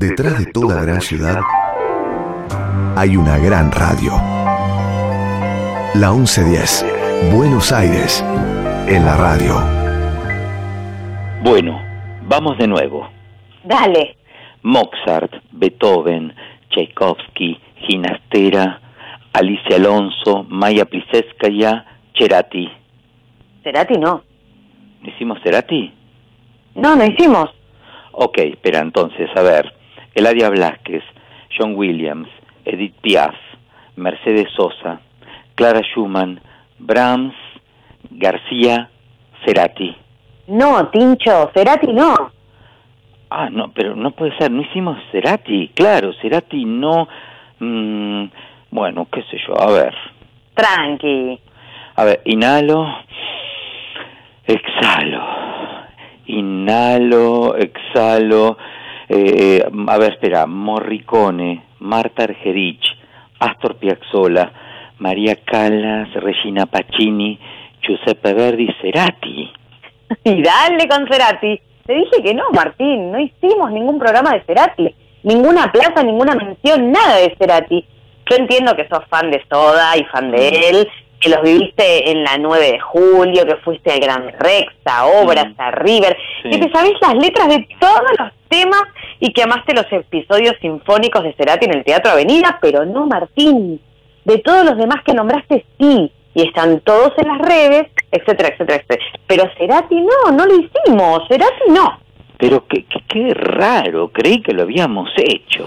Detrás de toda gran ciudad hay una gran radio. La 1110, Buenos Aires, en la radio. Bueno, vamos de nuevo. Dale. Mozart, Beethoven, Tchaikovsky, Ginastera, Alicia Alonso, Maya Plisetskaya, Cerati. Cerati no. ¿Hicimos Cerati? No, no hicimos. Ok, espera entonces, a ver. Eladia Blasquez, John Williams, Edith Piaf, Mercedes Sosa, Clara Schumann, Brahms, García, Cerati. No, Tincho, Cerati no. Ah, no, pero no puede ser, no hicimos Cerati. Claro, Cerati no... mm, bueno, qué sé yo, a ver. Tranqui. A ver, inhalo, exhalo, inhalo, exhalo. Eh, a ver, espera, Morricone, Marta Argerich, Astor Piazzolla, María Callas, Regina Pacini, Giuseppe Verdi, Cerati. Y dale con Cerati. Te dije que no, Martín, no hicimos ningún programa de Cerati. Ninguna plaza, ninguna mención, nada de Cerati. Yo entiendo que sos fan de Soda y fan de él, que los viviste en la 9 de julio, que fuiste al Gran Rex, a Obras, Mm. a River, Sí. que te sabés las letras de todos los temas y que amaste los episodios sinfónicos de Cerati en el Teatro Avenida, pero no, Martín. De todos los demás que nombraste, sí. Y están todos en las redes, etcétera, etcétera, etcétera. Pero Cerati no, no lo hicimos. Cerati no. Pero qué, qué, qué raro, creí que lo habíamos hecho.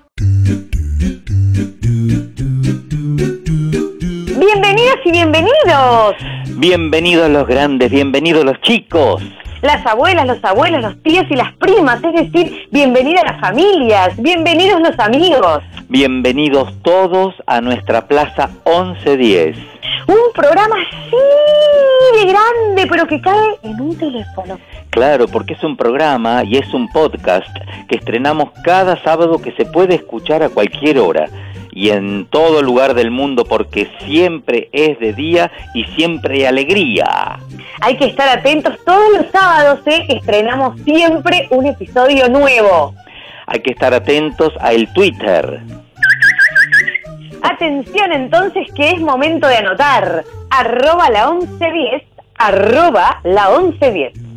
Bienvenidas y bienvenidos. Bienvenidos los grandes, bienvenidos los chicos. Las abuelas, los abuelos, los tíos y las primas, es decir, bienvenidas las familias, bienvenidos los amigos. Bienvenidos todos a nuestra Plaza 1110. Un programa así de grande, pero que cae en un teléfono. Claro, porque es un programa y es un podcast que estrenamos cada sábado que se puede escuchar a cualquier hora y en todo lugar del mundo porque siempre es de día y siempre hay alegría. Hay que estar atentos todos los sábados, ¿eh? que estrenamos siempre un episodio nuevo. Hay que estar atentos a el Twitter. Atención entonces que es momento de anotar. Arroba la 1110, arroba la 1110.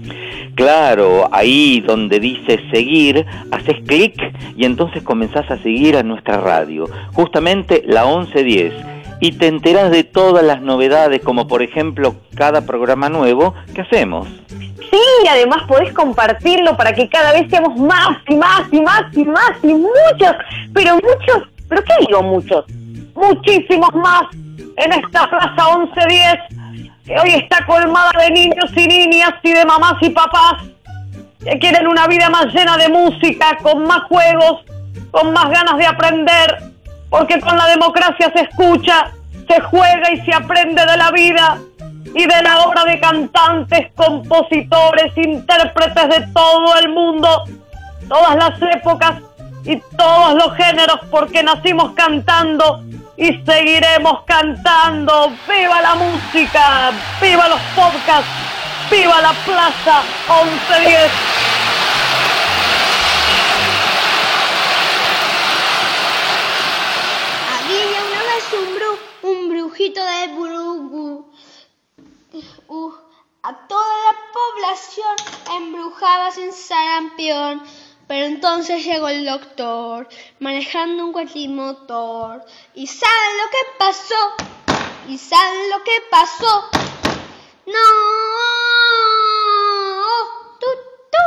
Claro, ahí donde dice seguir, haces clic y entonces comenzás a seguir a nuestra radio, justamente la 1110, y te enterás de todas las novedades, como por ejemplo cada programa nuevo que hacemos. Sí, además podés compartirlo para que cada vez seamos más y más y más y más y muchos, pero muchos, pero ¿qué digo muchos? Muchísimos más en esta Plaza 1110 que hoy está colmada de niños y niñas y de mamás y papás que quieren una vida más llena de música, con más juegos, con más ganas de aprender, porque con la democracia se escucha, se juega y se aprende de la vida y de la obra de cantantes, compositores, intérpretes de todo el mundo, todas las épocas y todos los géneros, porque nacimos cantando y seguiremos cantando. ¡Viva la música! ¡Viva los podcasts! ¡Viva la Plaza 1110! Había una vez un, bru- un brujito de Brugu. Uh, a toda la población embrujaba sin sarampión. Pero entonces llegó el doctor, manejando un cuatrimotor. ¿Y saben lo que pasó? ¿Y saben lo que pasó? No. Tú, tú.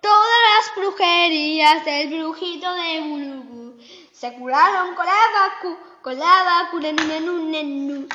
Todas las brujerías del brujito de Bulubu se curaron con la vacu, con la vacuna, nenu,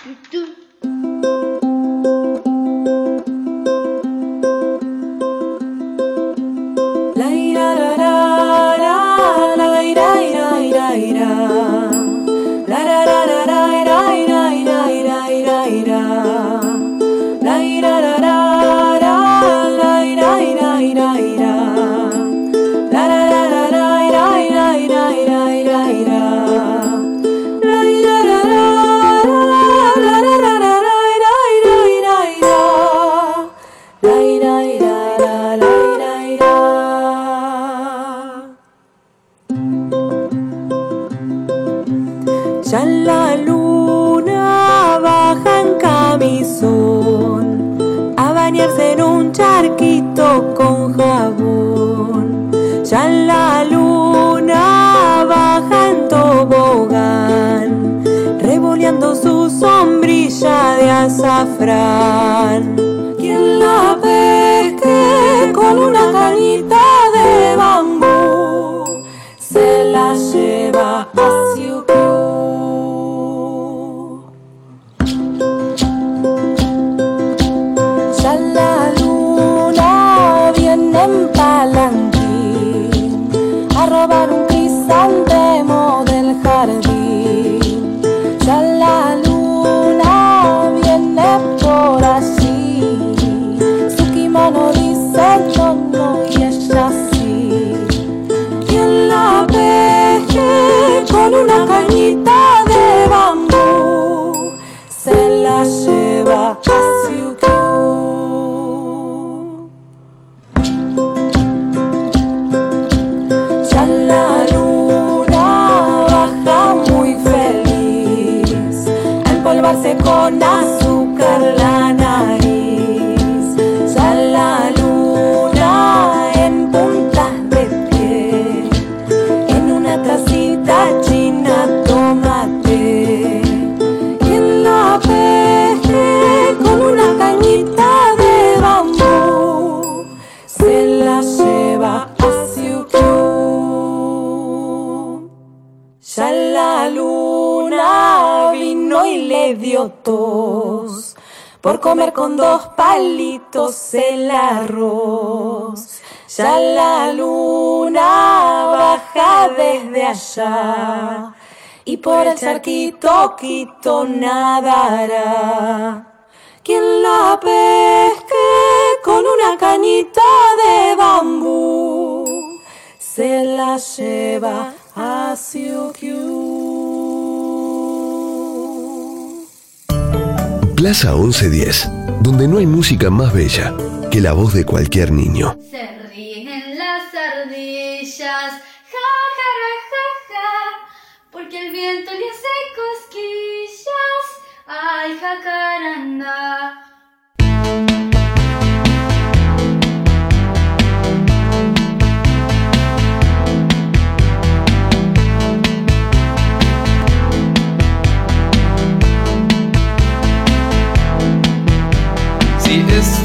azafrán. Quien la pesque con una cañita a empolvarse con azúcar la comer con dos palitos el arroz. Ya la luna baja desde allá y por el charquito quito nadará. Quien la pesque con una cañita de bambú se la lleva a Siukiu. Plaza 1110, donde no hay música más bella que la voz de cualquier niño. Se ríen las ardillas, ja, ja, ja, ja, porque el viento le hace cosquillas. Ay, jacaranda. Sie ist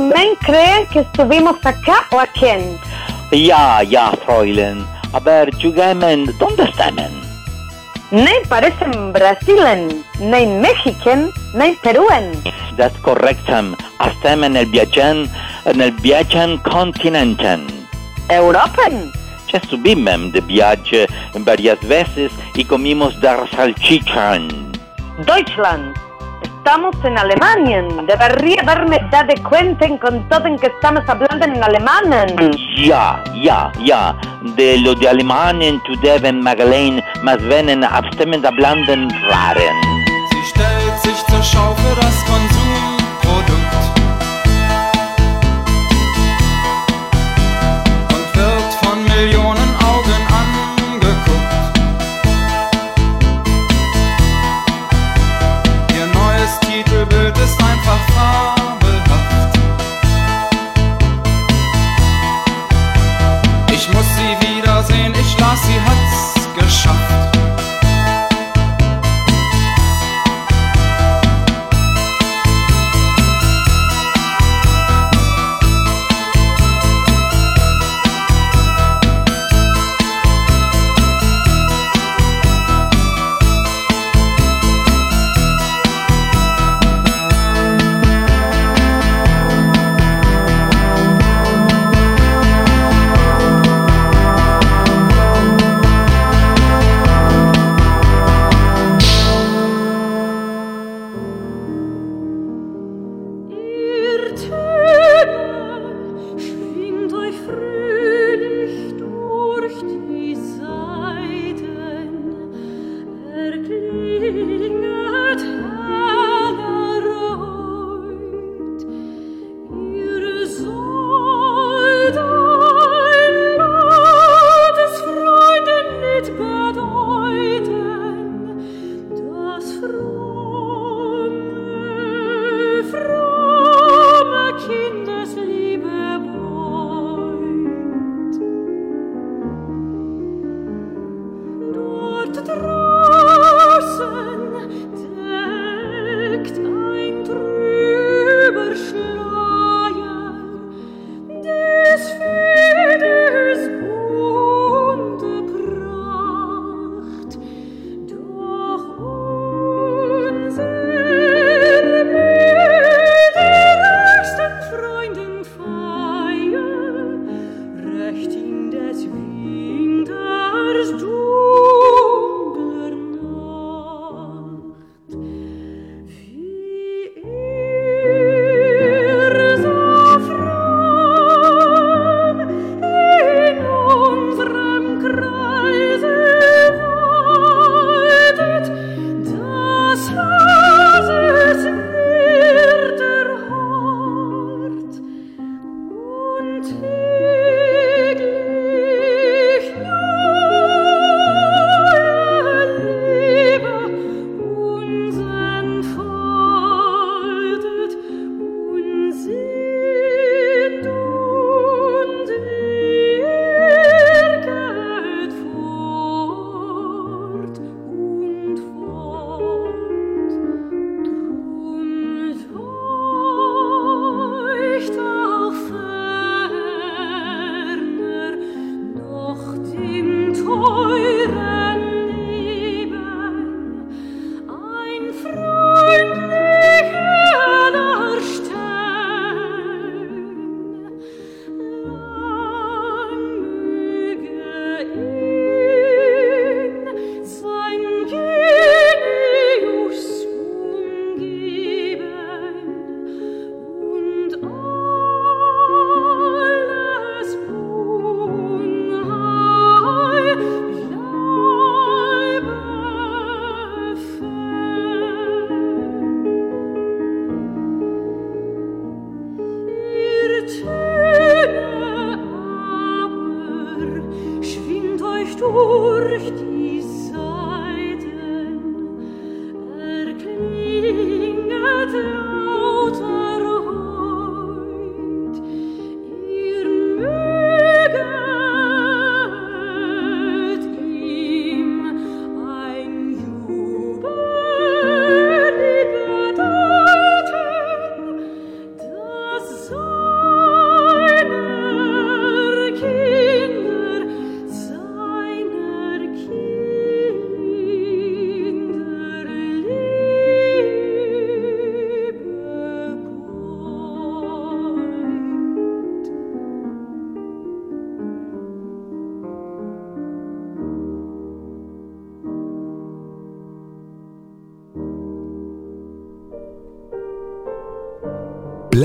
¿me creen que estuvimos acá o a quién? Ja, ja, Fräulein. Aber Jugemen, ¿dónde están? Nem parecen Brasilen, nem Mexican, nem Peruen. Das correctam. Estem en el viatgen, en el viatgen continenten. Europen. Ya subimos de viaje varias veces y comimos dar salchichan. Deutschland. Estamos en Alemania. Debería darme dado cuenta con todo en que estamos hablando en alemán. Ja, ja, ja. De lo de Alemania zu deben Magdalene, mas venen abstimmend hablanden raren. Sie stellt sich zur Schau für das Konsumprodukt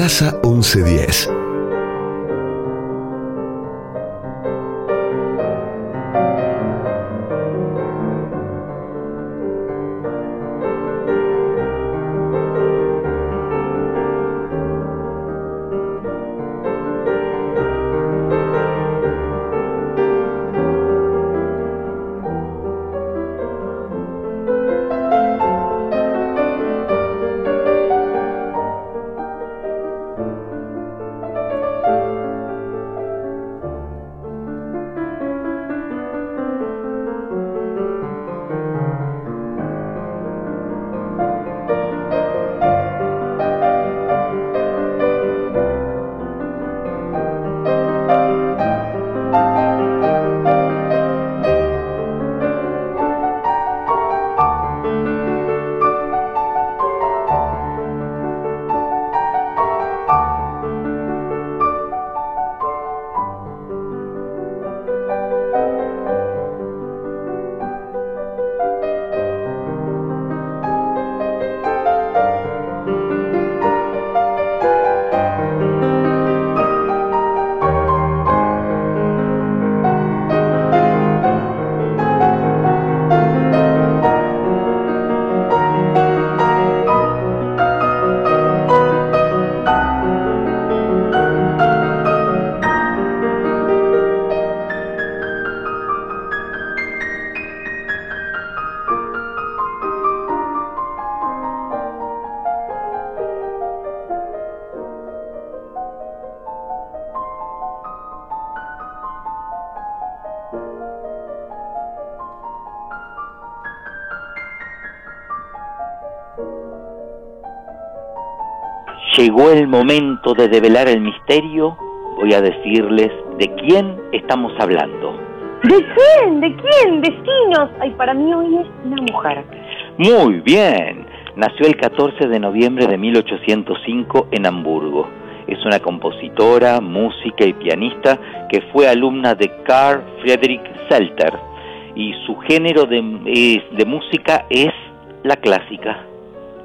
Plaza 1110. Llegó el momento de develar el misterio. Voy a decirles de quién estamos hablando. ¿De quién? ¿De quién? Destinos. Ay, para mí hoy es una mujer. Muy bien. Nació el 14 de noviembre de 1805 en Hamburgo. Es una compositora, música y pianista que fue alumna de Carl Friedrich Selter y su género de música es la clásica.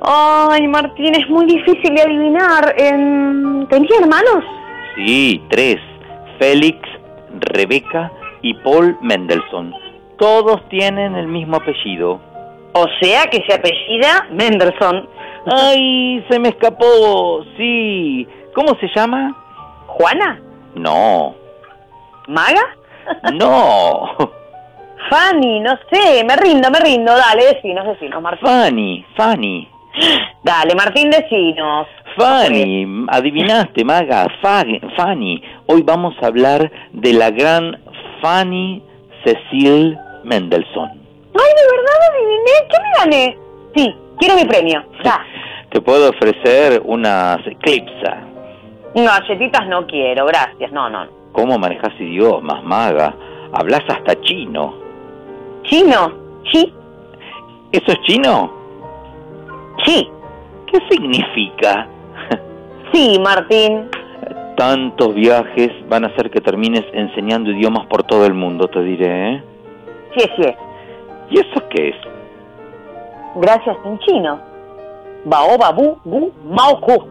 Ay, Martín, es muy difícil de adivinar. Em, ¿Tenía hermanos? Sí, tres. Félix, Rebeca y Paul Mendelssohn. Todos tienen el mismo apellido. O sea que se apellida Mendelssohn. ¡Ay, se me escapó! Sí. ¿Cómo se llama? ¿Juana? No. ¿Maga? No. Fanny, no sé, me rindo, me rindo. Dale, decinos, decinos, Martín. Fanny, Fanny. Dale, Martín, decinos. Fanny, adivinaste, Maga, Fa- Fanny. Hoy vamos a hablar de la gran Fanny Cecil Mendelssohn. Ay, de verdad adiviné. ¿Qué me gané? Sí, quiero mi premio. Ya. Te puedo ofrecer unas eclipsa. No, galletitas no quiero, gracias. No, no. ¿Cómo manejas idiomas, Maga? Hablas hasta chino. ¿Chino? ¿Sí? ¿Eso es chino? Sí. ¿Qué significa? Sí, Martín. Tantos viajes van a hacer que termines enseñando idiomas por todo el mundo, te diré, ¿eh? Sí, sí. ¿Y eso qué es? Gracias en chino. Bao, babu, bu, mao, ju.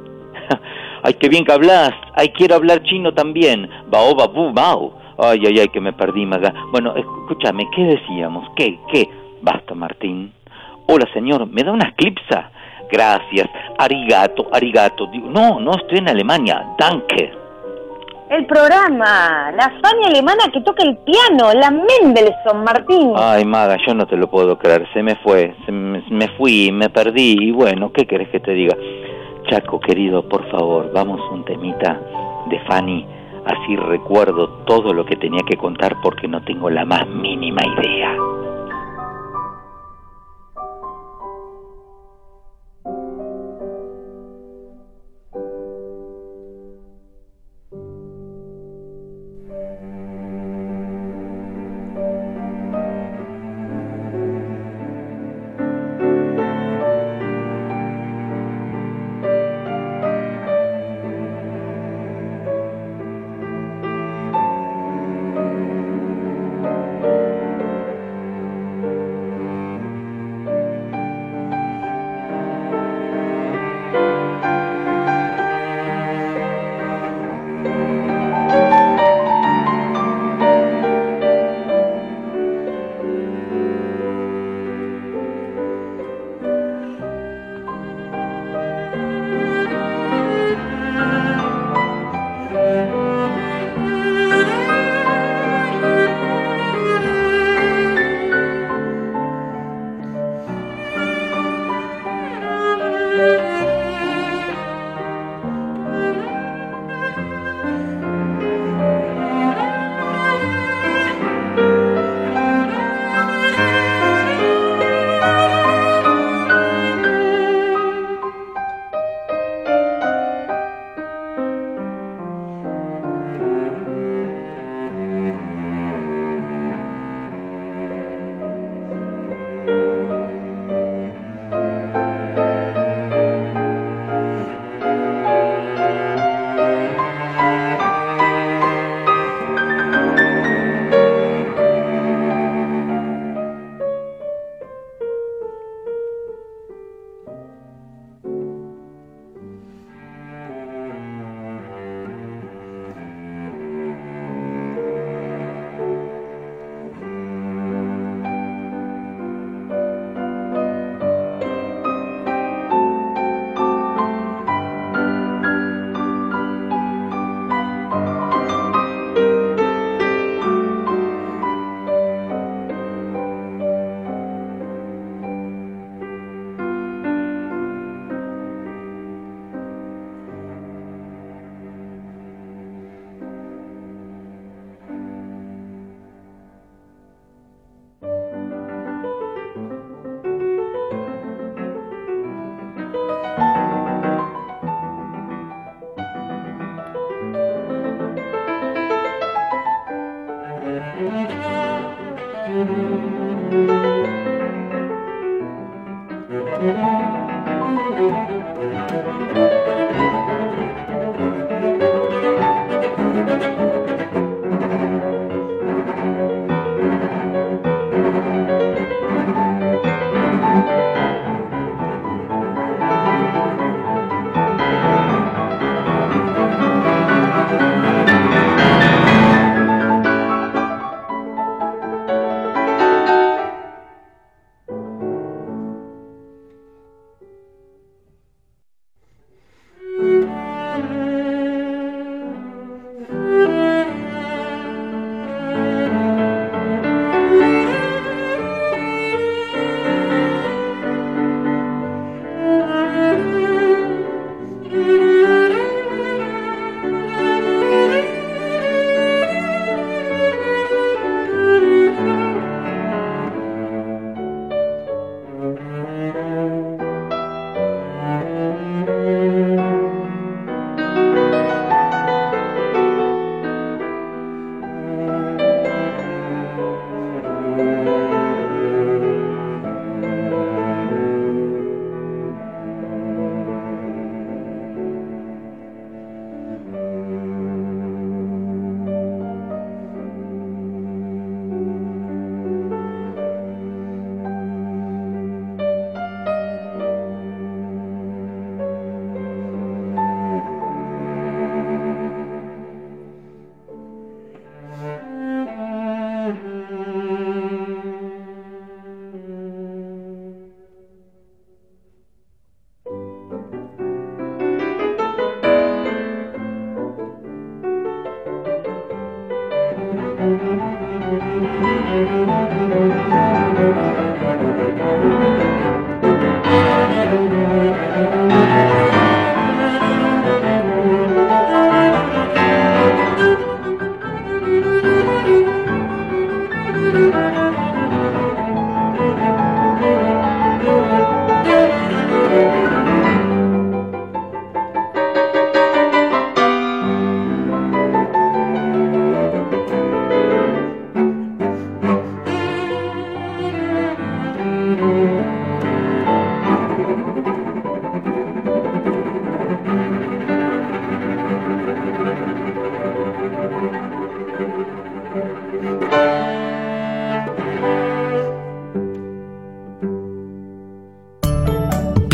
Ay, qué bien que hablas. Ay, quiero hablar chino también. Bao, babu, bao. Ay, ay, ay, que me perdí, Maga. Bueno, escúchame, ¿qué decíamos? ¿Qué? ¿Qué? Basta, Martín. Hola, señor, ¿me da una eclipsa? Gracias. Arigato, arigato. Digo, no, no estoy en Alemania. Danke. El programa, la Fanny alemana que toca el piano, la Mendelssohn, Martín. Ay, Maga, yo no te lo puedo creer. Se me fue. Se me, me fui, me perdí. Y bueno, ¿qué querés que te diga? Chaco, querido, por favor, vamos un temita de Fanny. Así recuerdo todo lo que tenía que contar porque no tengo la más mínima idea.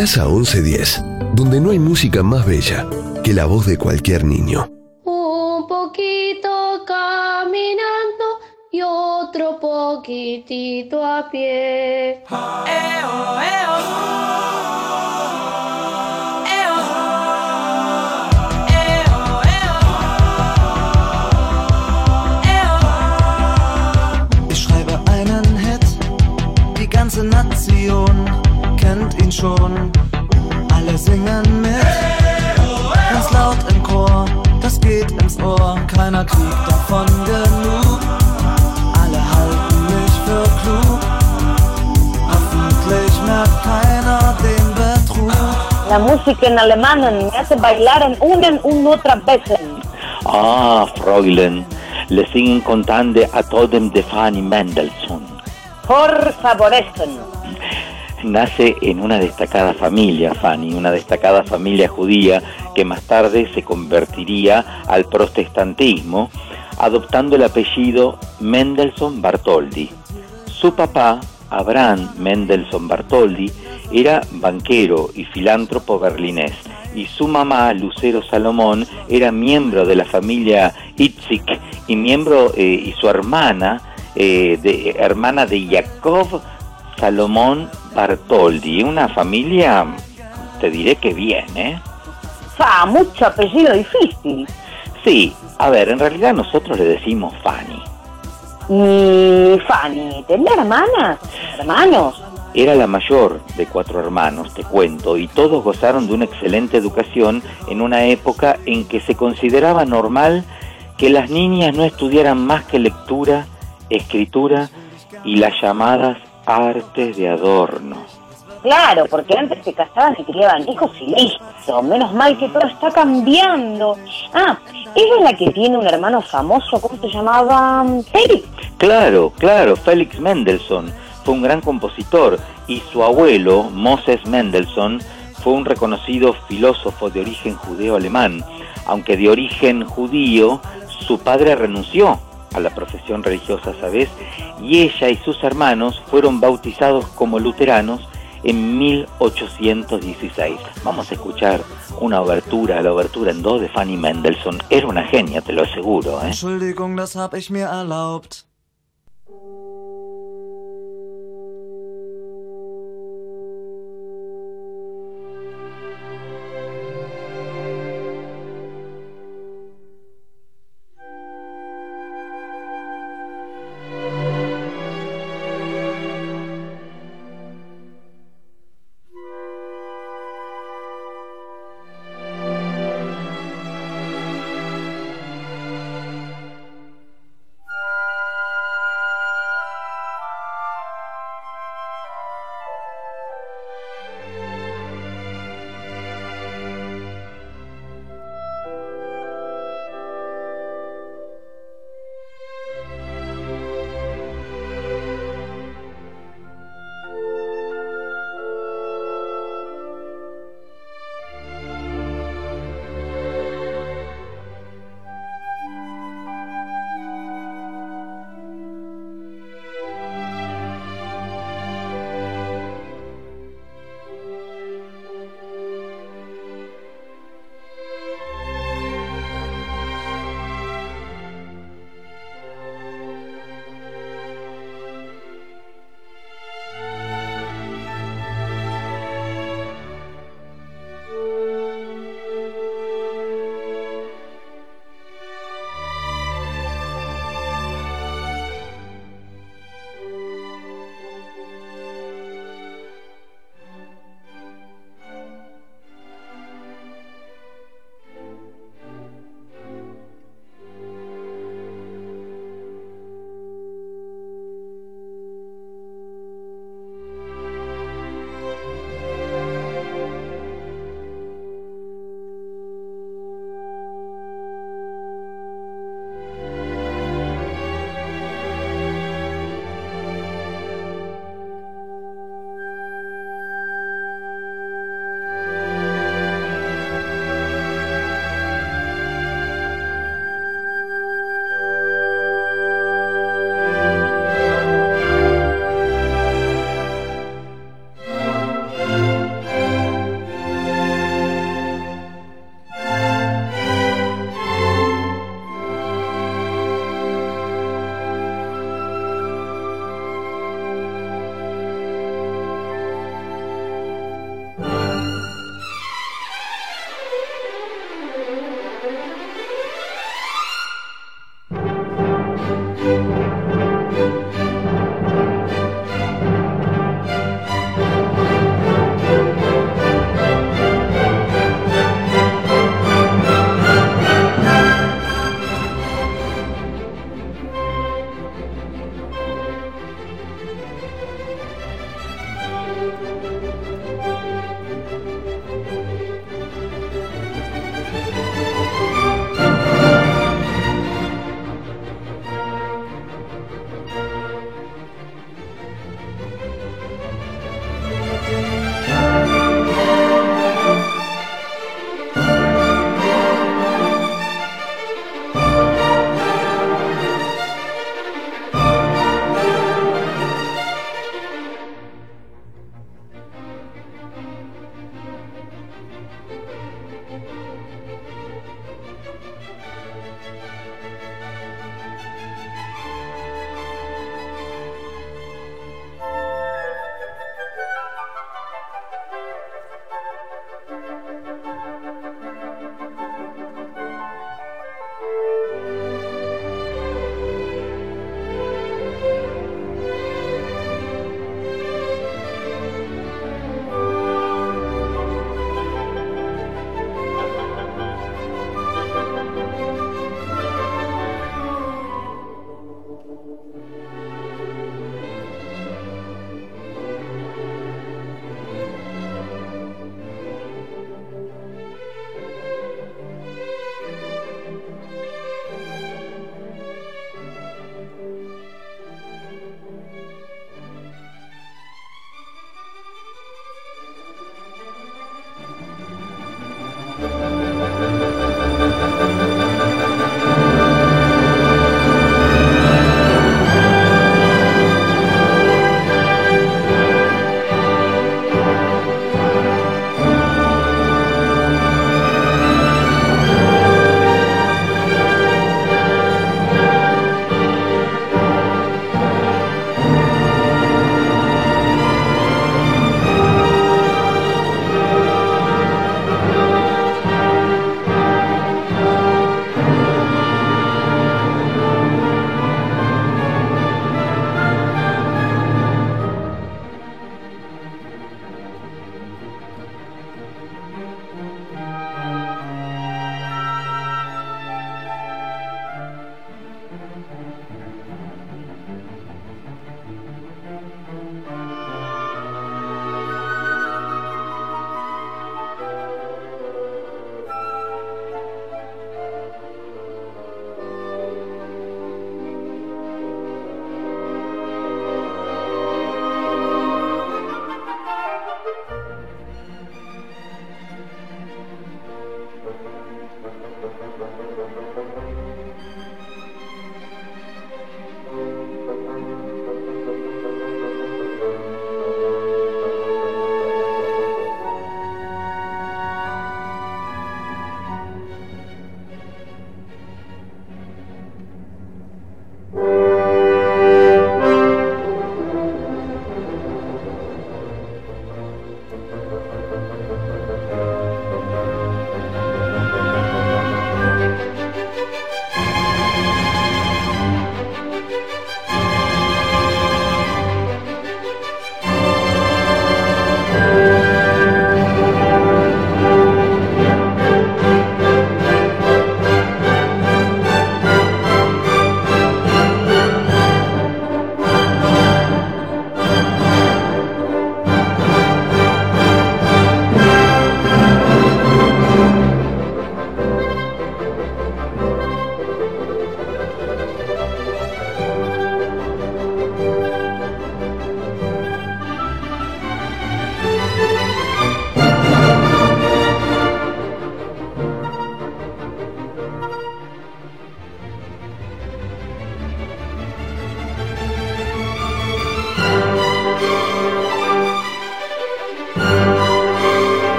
Plaza 1110, donde no hay música más bella que la voz de cualquier niño. Un poquito caminando y otro poquitito a pie. La música en alemán me hace bailar en una y otra veces. Ah, Fräulein, le siguen contando a totem de Fanny Mendelssohn. Por favor, esto no. Nace en una destacada familia, Fanny, una destacada familia judía que más tarde se convertiría al protestantismo, adoptando el apellido Mendelssohn Bartholdy. Su papá, Abraham Mendelssohn Bartholdy, era banquero y filántropo berlinés, y su mamá, Lucero Salomón, era miembro de la familia Itzik y miembro eh, y su hermana, eh, de, hermana de Jacob Salomón Bartoldi, una familia, te diré que bien, ¿eh? Fa, mucho apellido difícil. Sí, a ver, en realidad nosotros le decimos Fanny. Y Fanny, ¿tenía hermanas? ¿Hermanos? Era la mayor de cuatro hermanos, te cuento, y todos gozaron de una excelente educación en una época en que se consideraba normal que las niñas no estudiaran más que lectura, escritura y las llamadas artes de adorno. Claro, porque antes se casaban y criaban hijos y listo. Menos mal que todo está cambiando. Ah, ella es la que tiene un hermano famoso, ¿cómo se llamaba? Félix. Claro, claro, Félix Mendelssohn fue un gran compositor y su abuelo, Moses Mendelssohn, fue un reconocido filósofo de origen judeo-alemán. Aunque de origen judío, su padre renunció a la profesión religiosa, ¿sabes? Y ella y sus hermanos fueron bautizados como luteranos en 1816. Vamos a escuchar una obertura, la obertura en do de Fanny Mendelssohn. Era una genia, te lo aseguro. ¿eh?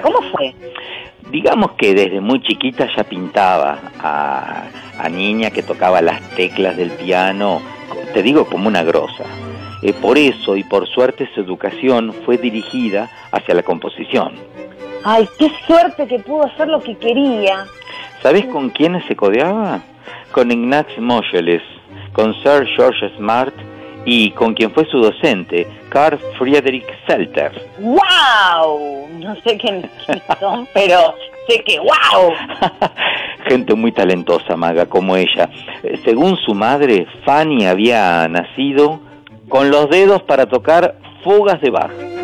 ¿Cómo fue? Digamos que desde muy chiquita ya pintaba a, a niña que tocaba las teclas del piano, te digo como una grosa. Eh, por eso y por suerte su educación fue dirigida hacia la composición. Ay, qué suerte que pudo hacer lo que quería. ¿Sabes con quiénes se codeaba? Con Ignaz Moscheles, con Sir George Smart y con quien fue su docente, Carl Friedrich Selter. ¡Wow! No sé quiénes son, pero sé que ¡wow! Gente muy talentosa, Maga, como ella. Según su madre, Fanny había nacido con los dedos para tocar fugas de Bach.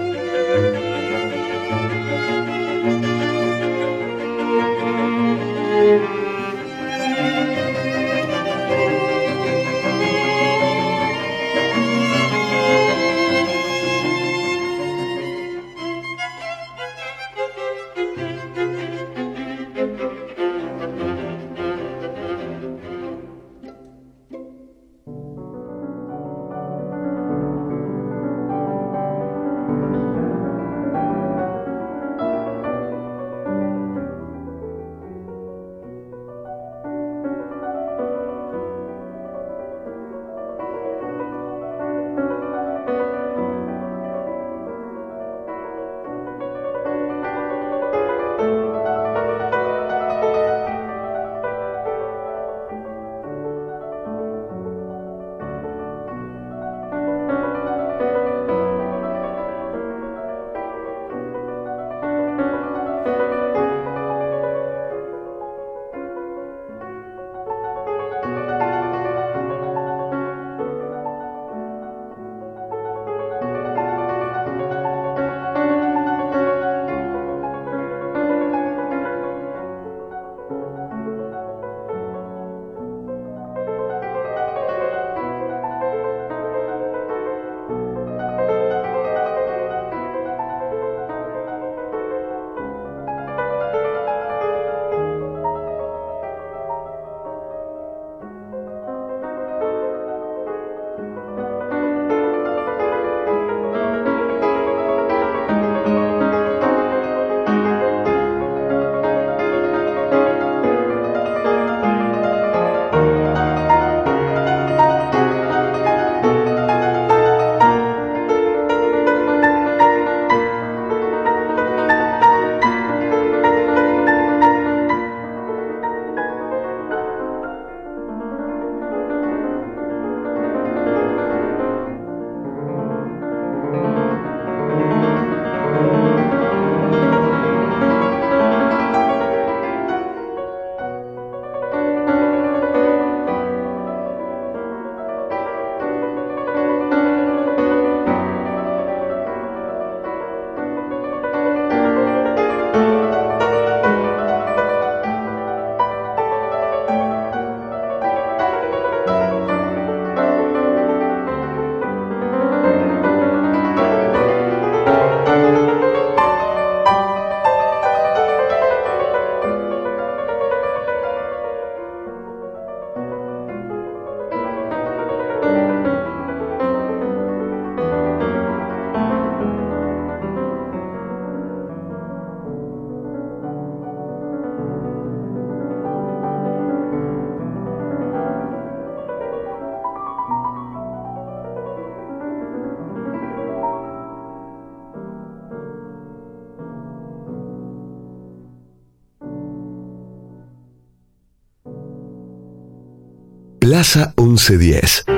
Plaza 1110.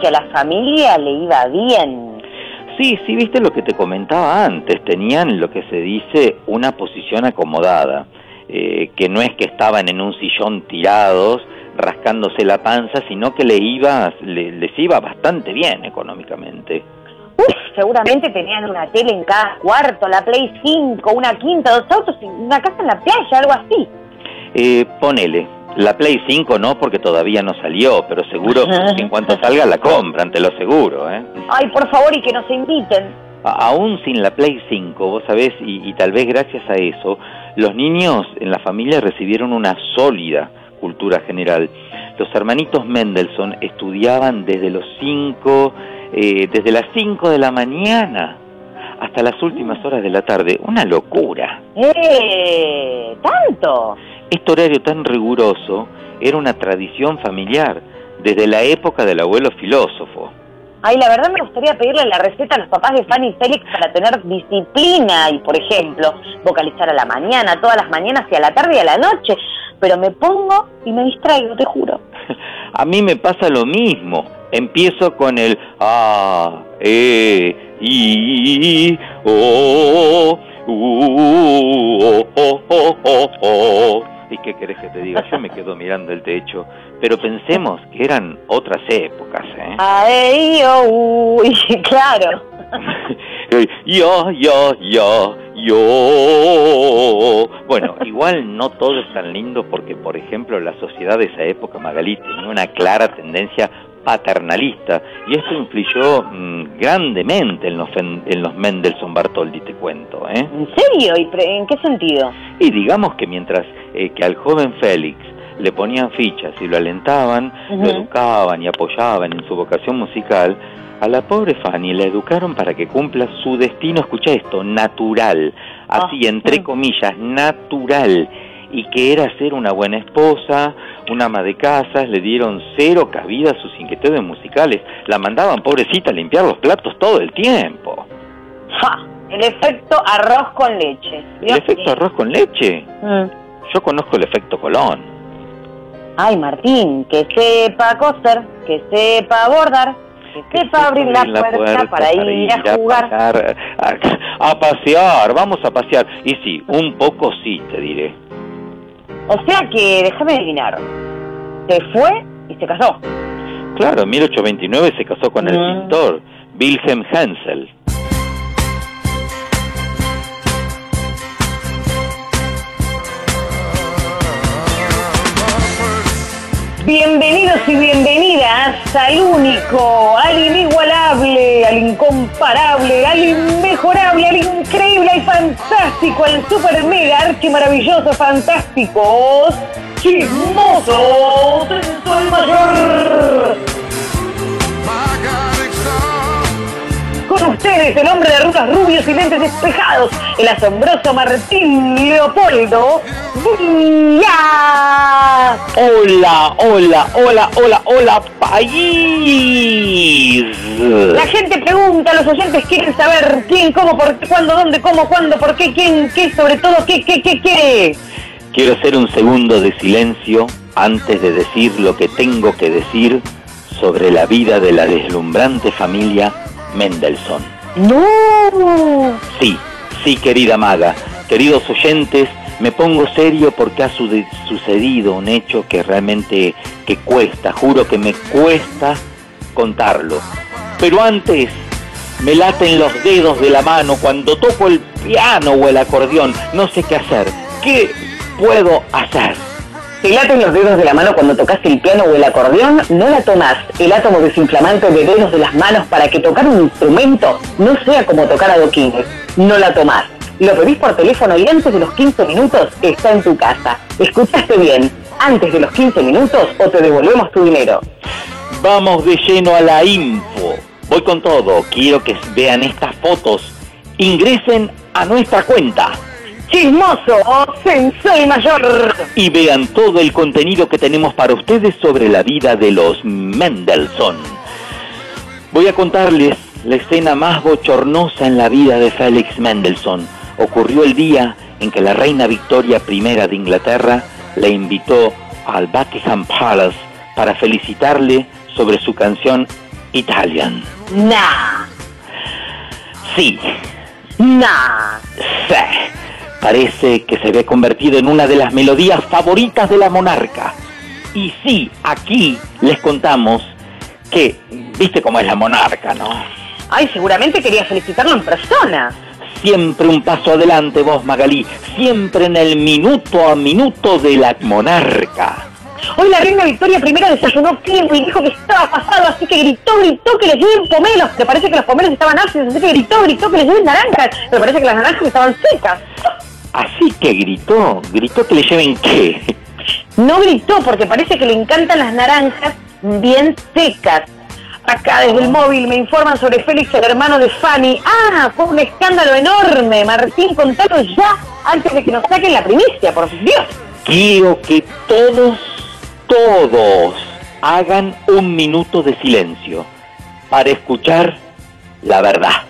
Que a la familia le iba bien. Sí, sí, viste lo que te comentaba antes, tenían lo que se dice una posición acomodada, eh, que no es que estaban en un sillón tirados rascándose la panza, sino que le iba, le- les iba bastante bien económicamente. Uf, seguramente tenían una tele en cada cuarto, la Play 5, una quinta, dos autos, una casa en la playa, algo así. Eh, ponele. La Play 5 no, porque todavía no salió, pero seguro que en cuanto salga la compran, te lo aseguro, ¿eh? Ay, por favor, y que nos inviten. A- Aún sin la Play 5, vos sabés, y, y tal vez gracias a eso, los niños en la familia recibieron una sólida cultura general. Los hermanitos Mendelssohn estudiaban desde los 5, eh, desde las 5 de la mañana hasta las últimas horas de la tarde. Una locura. ¡Eh! ¿Tanto? Este horario tan riguroso era una tradición familiar desde la época del abuelo filósofo. Ay, la verdad me gustaría pedirle la receta a los papás de Fanny y Félix para tener disciplina y, por ejemplo, vocalizar a la mañana, todas las mañanas y a la tarde y a la noche. Pero me pongo y me distraigo, te juro. A mí me pasa lo mismo. Empiezo con el A, E, I, O, U, O, O, O, O, O. ¿Y qué querés que te diga? Yo me quedo mirando el techo. Pero pensemos que eran otras épocas, ¿eh? Ay, oh, uy, claro. Yo, yo, yo, yo. Bueno, igual no todo es tan lindo porque, por ejemplo, la sociedad de esa época, Magalí, tenía una clara tendencia paternalista y esto influyó mm, grandemente en los, en los Mendelssohn Bartoldi, te cuento, ¿eh? ¿En serio? ¿Y en qué sentido? Y digamos que mientras eh, que al joven Félix le ponían fichas y lo alentaban, lo educaban y apoyaban en su vocación musical, a la pobre Fanny la educaron para que cumpla su destino, escucha esto, natural, así entre comillas, natural, y que era ser una buena esposa, una ama de casas, le dieron cero cabida a sus inquietudes musicales, la mandaban pobrecita a limpiar los platos todo el tiempo. ¡Ja! El efecto arroz con leche. ¿El efecto arroz con leche? Mm. Yo conozco el efecto Colón. Ay, Martín, que sepa coser, que sepa bordar, que sepa abrir la, puerta, para ir, a jugar. a, a pasear, vamos a pasear. Y sí, un poco sí, te diré. O sea que, déjame adivinar, se fue y se casó. Claro, en 1829 se casó con el Mm. pintor Wilhelm Hensel. Bienvenidos y bienvenidas al único, al inigualable, al incomparable, al inmejorable, al increíble, al fantástico, al super mega archi maravilloso, fantásticos, chismosos, sol mayor. Con ustedes, el hombre de rutas rubios y lentes despejados, el asombroso Martín Leopoldo Díaz. Hola, hola, hola, hola, hola, país. La gente pregunta, los oyentes quieren saber quién, cómo, por qué, cuándo, dónde, cómo, cuándo, por qué, quién, qué, sobre todo, qué, qué, qué, qué. Quiero hacer un segundo de silencio antes de decir lo que tengo que decir sobre la vida de la deslumbrante familia Mendelssohn. No. Sí, sí, querida maga, queridos oyentes, me pongo serio porque ha sucedido un hecho que realmente que cuesta, juro que me cuesta contarlo. Pero antes me laten los dedos de la mano cuando toco el piano o el acordeón, no sé qué hacer. ¿Qué puedo hacer? Te laten los dedos de la mano cuando tocas el piano o el acordeón, no la tomás. El átomo desinflamante de dedos de las manos para que tocar un instrumento no sea como tocar adoquines. No la tomás. Lo pedís por teléfono y antes de los 15 minutos está en tu casa. ¿Escuchaste bien? Antes de los 15 minutos o te devolvemos tu dinero. Vamos de lleno a la info. Voy con todo. Quiero que vean estas fotos. Ingresen a nuestra cuenta. Chismoso, sensei mayor. Y vean todo el contenido que tenemos para ustedes sobre la vida de los Mendelssohn. Voy a contarles la escena más bochornosa en la vida de Félix Mendelssohn. Ocurrió el día en que la reina Victoria I de Inglaterra le invitó al Buckingham Palace para felicitarle sobre su canción Italian. Nah, Sí, nah. sí. Parece que se había convertido en una de las melodías favoritas de la monarca. Y sí, aquí les contamos que, viste cómo es la monarca, ¿no? Ay, seguramente quería felicitarlo en persona. Siempre un paso adelante vos, Magalí. Siempre en el minuto a minuto de la monarca. Hoy la reina Victoria I desayunó tiempo y dijo que estaba pasado, así que gritó, gritó que les lleven pomelos. Me parece que los pomelos estaban ácidos, así que gritó, gritó que les lleven naranjas. Me parece que las naranjas estaban secas. Así que gritó, gritó que le lleven qué. No gritó porque parece que le encantan las naranjas bien secas. Acá desde el móvil me informan sobre Félix, el hermano de Fanny. Ah, fue un escándalo enorme. Martín, contalo ya antes de que nos saquen la primicia, por Dios. Quiero que todos, todos hagan un minuto de silencio para escuchar la verdad.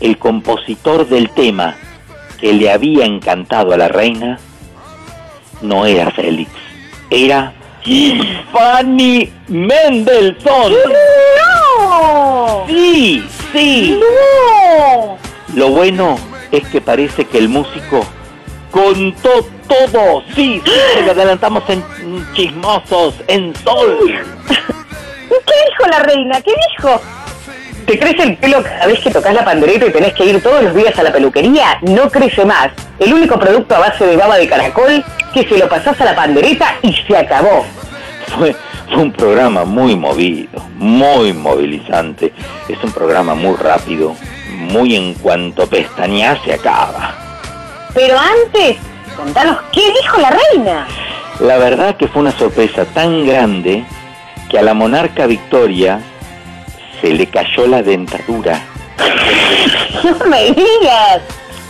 El compositor del tema que le había encantado a la reina no era Félix, era Fanny Mendelssohn. ¡No! Sí, sí. ¡No! Lo bueno es que parece que el músico contó todo. Sí, sí, se lo adelantamos en chismosos, en sol. ¿Qué dijo la reina? ¿Qué dijo? ¿Te crece el pelo cada vez que tocas la pandereta y tenés que ir todos los días a la peluquería? No crece más. El único producto a base de baba de caracol que se lo pasás a la pandereta y se acabó. Fue, fue un programa muy movido, muy movilizante. Es un programa muy rápido, muy en cuanto pestañea se acaba. Pero antes, contanos, ¿qué dijo la reina? La verdad que fue una sorpresa tan grande que a la monarca Victoria se le cayó la dentadura. No me digas.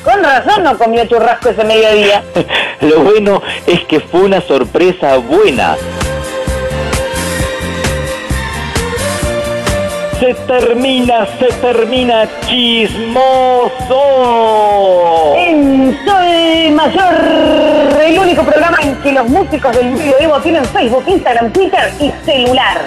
Con razón no comió churrasco ese mediodía. Lo bueno es que fue una sorpresa buena. Se termina, se termina chismoso. En Soy Mayor, el único programa en que los músicos del medioevo tienen Facebook, Instagram, Twitter y celular.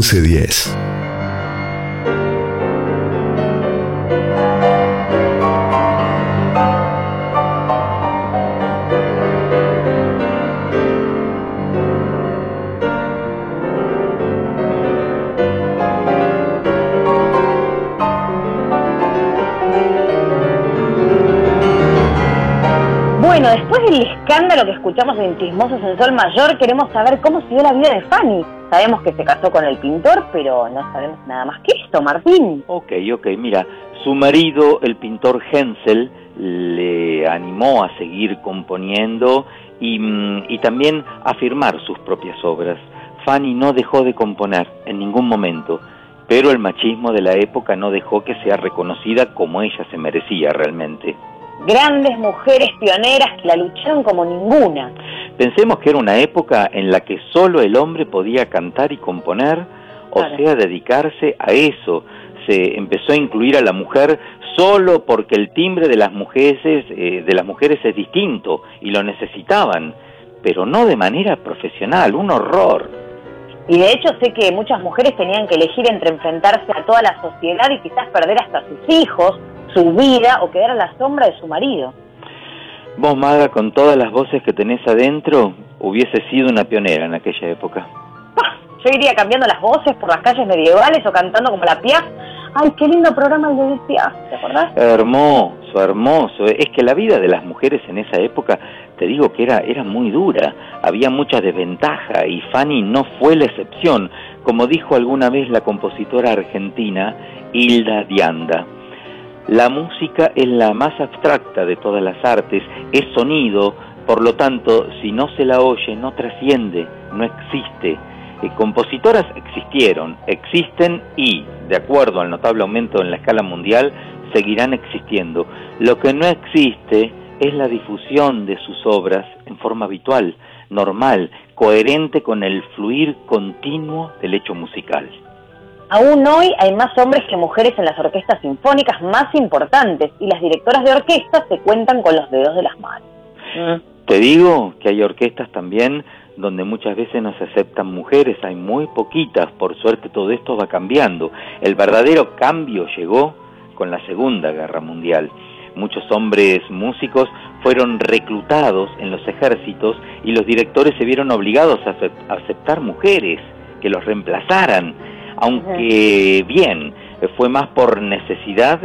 1110. Bueno, después del escándalo que escuchamos en Chismosos en Sol Mayor, queremos saber cómo siguió la vida de Fanny. Sabemos que se casó con el pintor, pero no sabemos nada más que esto, Martín. Ok, ok, mira, su marido, el pintor Hensel, le animó a seguir componiendo y, mm, y también a firmar sus propias obras. Fanny no dejó de componer en ningún momento, pero el machismo de la época no dejó que sea reconocida como ella se merecía realmente. Grandes mujeres pioneras que la lucharon como ninguna. Pensemos que era una época en la que solo el hombre podía cantar y componer, o Claro. sea, dedicarse a eso. Se empezó a incluir a la mujer solo porque el timbre de las mujeres, eh, de las mujeres es distinto y lo necesitaban, pero no de manera profesional, un horror. Y de hecho sé que muchas mujeres tenían que elegir entre enfrentarse a toda la sociedad y quizás perder hasta sus hijos, su vida o quedar a la sombra de su marido. Vos, Maga, con todas las voces que tenés adentro, hubiese sido una pionera en aquella época. Yo iría cambiando las voces por las calles medievales o cantando como la Piaf. Ay, qué lindo programa el de Piaf, ¿te acordás? Hermoso, hermoso. Es que la vida de las mujeres en esa época, te digo que era, era muy dura. Había mucha desventaja y Fanny no fue la excepción, como dijo alguna vez la compositora argentina Hilda Dianda. La música es la más abstracta de todas las artes, es sonido, por lo tanto, si no se la oye, no trasciende, no existe. Eh, compositoras existieron, existen y, de acuerdo al notable aumento en la escala mundial, seguirán existiendo. Lo que no existe es la difusión de sus obras en forma habitual, normal, coherente con el fluir continuo del hecho musical. Aún hoy hay más hombres que mujeres en las orquestas sinfónicas más importantes y las directoras de orquestas se cuentan con los dedos de las manos. Te digo que hay orquestas también donde muchas veces no se aceptan mujeres, hay muy poquitas, por suerte todo esto va cambiando. El verdadero cambio llegó con la Segunda Guerra Mundial. Muchos hombres músicos fueron reclutados en los ejércitos y los directores se vieron obligados a aceptar mujeres que los reemplazaran, aunque bien, fue más por necesidad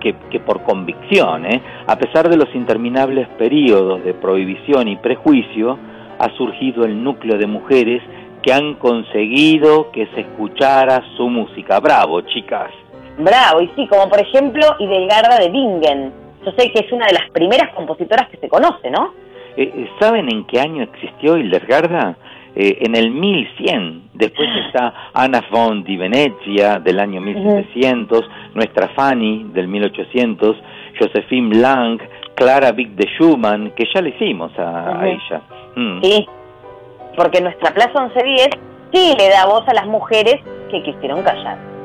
que, que por convicción. ¿eh? A pesar de los interminables periodos de prohibición y prejuicio, ha surgido el núcleo de mujeres que han conseguido que se escuchara su música. Bravo, chicas. Bravo, y sí, como por ejemplo Idelgarda de Bingen. Yo sé que es una de las primeras compositoras que se conoce, ¿no? Eh, eh, ¿Saben en qué año existió Hildegarda? Eh, en el 1100. Después está Anna von di Venezia del año 1700, nuestra Fanny del 1800, Josephine Lang, Clara Vick de Schumann, que ya le hicimos a, ella. Mm. Sí, porque nuestra Plaza 1110 sí le da voz a las mujeres que quisieron callar.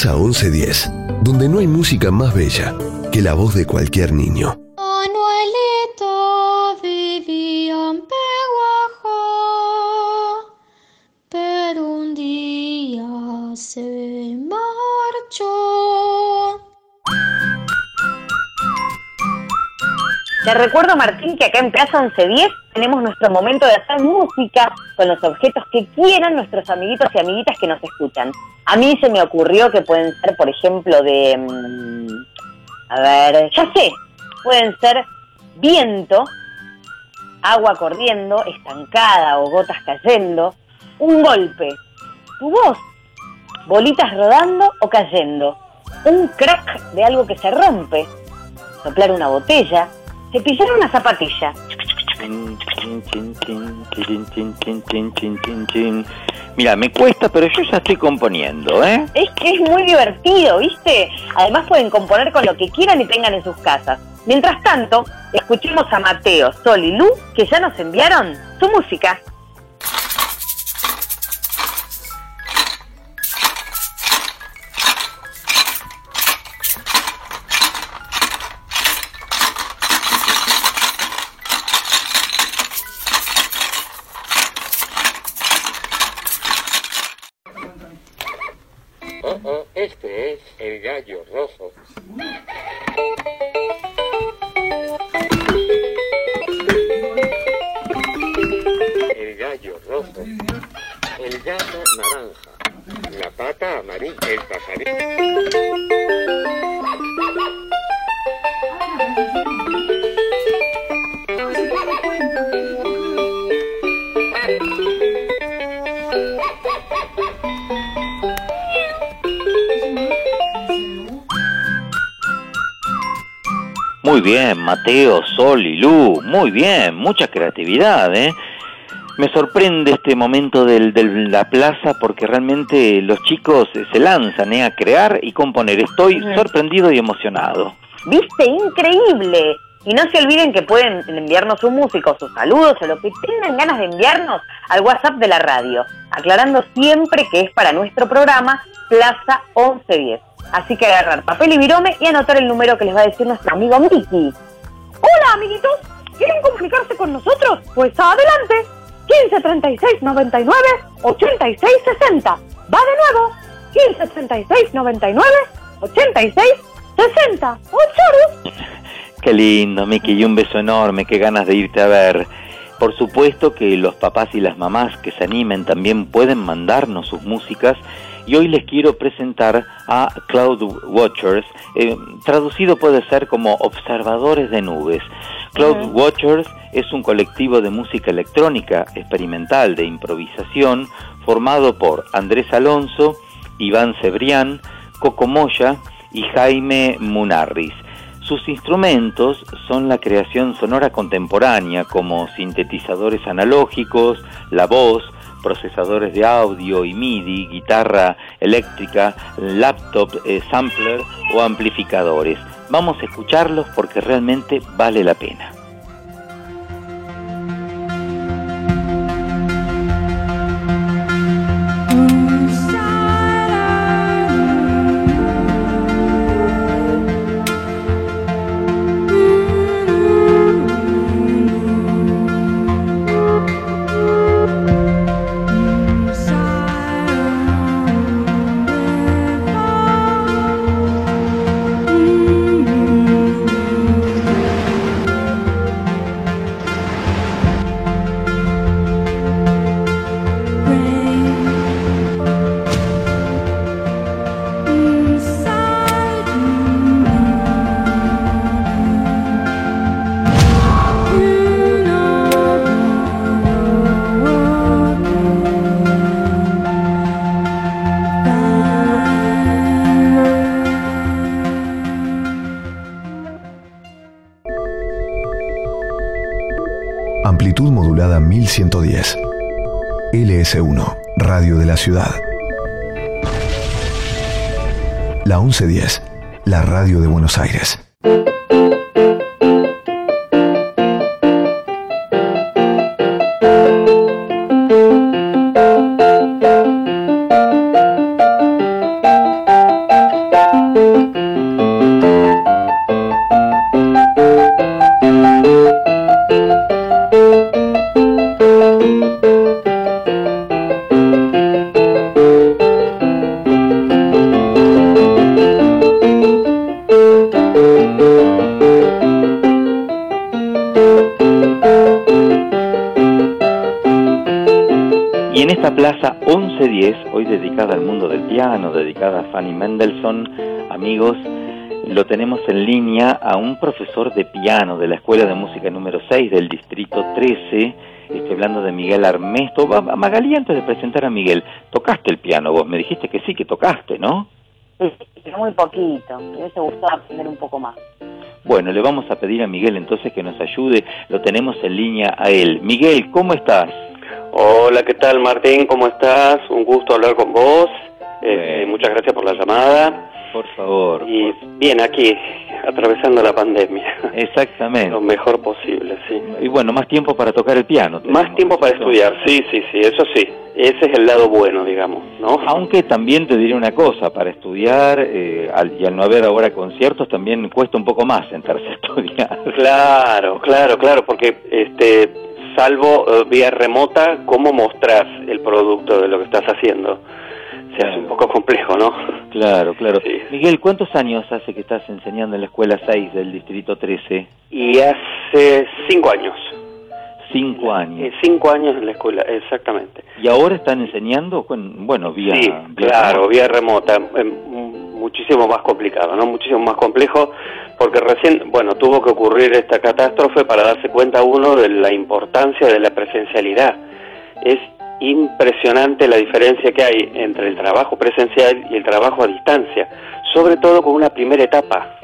Plaza 1110, donde no hay música más bella que la voz de cualquier niño. Manuelito vivía en Peguajó, pero un día se marchó. Te recuerdo, Martín, que acá en Plaza 1110 tenemos nuestro momento de hacer música con los objetos que quieran nuestros amiguitos y amiguitas que nos escuchan. A mí se me ocurrió que pueden ser, por ejemplo, de... mm, a ver, ya sé, pueden ser viento, agua corriendo, estancada o gotas cayendo, un golpe, tu voz, bolitas rodando o cayendo, un crack de algo que se rompe, soplar una botella, cepillar una zapatilla. Mira, me cuesta, pero yo ya estoy componiendo, ¿eh? Es que es muy divertido, ¿viste? Además pueden componer con lo que quieran y tengan en sus casas. Mientras tanto, escuchemos a Mateo, Sol y Lu, que ya nos enviaron su música. Este es el gallo rojo. El gallo rojo. El gato naranja. La pata amarilla. El pajarito. Muy bien, Mateo, Sol y Lu, muy bien, mucha creatividad, ¿eh? Me sorprende este momento del- de la plaza porque realmente los chicos se lanzan ¿eh? a crear y componer. Estoy sorprendido y emocionado. ¿Viste? Increíble. Y no se olviden que pueden enviarnos su música sus saludos o lo que tengan ganas de enviarnos al WhatsApp de la radio, aclarando siempre que es para nuestro programa Plaza 1110. Así que agarrar papel y virome y anotar el número que les va a decir nuestro amigo Miki. Hola, amiguitos. ¿Quieren comunicarse con nosotros? Pues adelante. 15 36 99 86 60. Va de nuevo. 15 36 99 86 60. ¡Ochorus! Qué lindo, Miki, y un beso enorme, qué ganas de irte a ver. Por supuesto que los papás y las mamás que se animen también pueden mandarnos sus músicas y hoy les quiero presentar a Cloud Watchers, eh, traducido puede ser como observadores de nubes. Cloud Watchers es un colectivo de música electrónica experimental de improvisación formado por Andrés Alonso, Iván Cebrián, Coco Moya y Jaime Munarris. Sus instrumentos son la creación sonora contemporánea como sintetizadores analógicos, la voz, procesadores de audio y MIDI, guitarra eléctrica, laptop, eh, sampler o amplificadores. Vamos a escucharlos porque realmente vale la pena. La 1110, la radio de Buenos Aires. Fanny Mendelssohn, amigos, lo tenemos en línea a un profesor de piano de la Escuela de Música número 6 del Distrito 13. Estoy hablando de Miguel Armesto. Va- Magalí, antes de presentar a Miguel, tocaste el piano vos. Me dijiste que sí, que tocaste, ¿no? Sí, pero muy poquito. Me hubiese gustado aprender un poco más. Bueno, le vamos a pedir a Miguel entonces que nos ayude. Lo tenemos en línea a él. Miguel, ¿cómo estás? Hola, ¿qué tal Martín? ¿Cómo estás? Un gusto hablar con vos. Eh, muchas gracias por la llamada. Por favor. Y bien, aquí, atravesando la pandemia. Exactamente. Lo mejor posible, sí. Y bueno, más tiempo para tocar el piano. Más tiempo para estudiar, sí, sí, sí, eso sí. Ese es el lado bueno, digamos, ¿no? Aunque también te diré una cosa, para estudiar eh, al- y al no haber ahora conciertos también cuesta un poco más sentarse a estudiar. Claro, claro, claro, porque este, salvo eh, vía remota, ¿cómo mostrás el producto de lo que estás haciendo? Se hace un poco complejo, ¿no? Claro, claro. Miguel, ¿cuántos años hace que estás enseñando en la escuela 6 del Distrito 13? Y hace cinco años. Cinco años. Eh, cinco años en la escuela, exactamente. ¿Y ahora están enseñando? Bueno, vía... Sí, vía claro, remota. vía remota, eh, mu- muchísimo más complicado, ¿no? Muchísimo más complejo, porque recién, bueno, tuvo que ocurrir esta catástrofe para darse cuenta uno de la importancia de la presencialidad. Es impresionante la diferencia que hay entre el trabajo presencial y el trabajo a distancia, sobre todo con una primera etapa.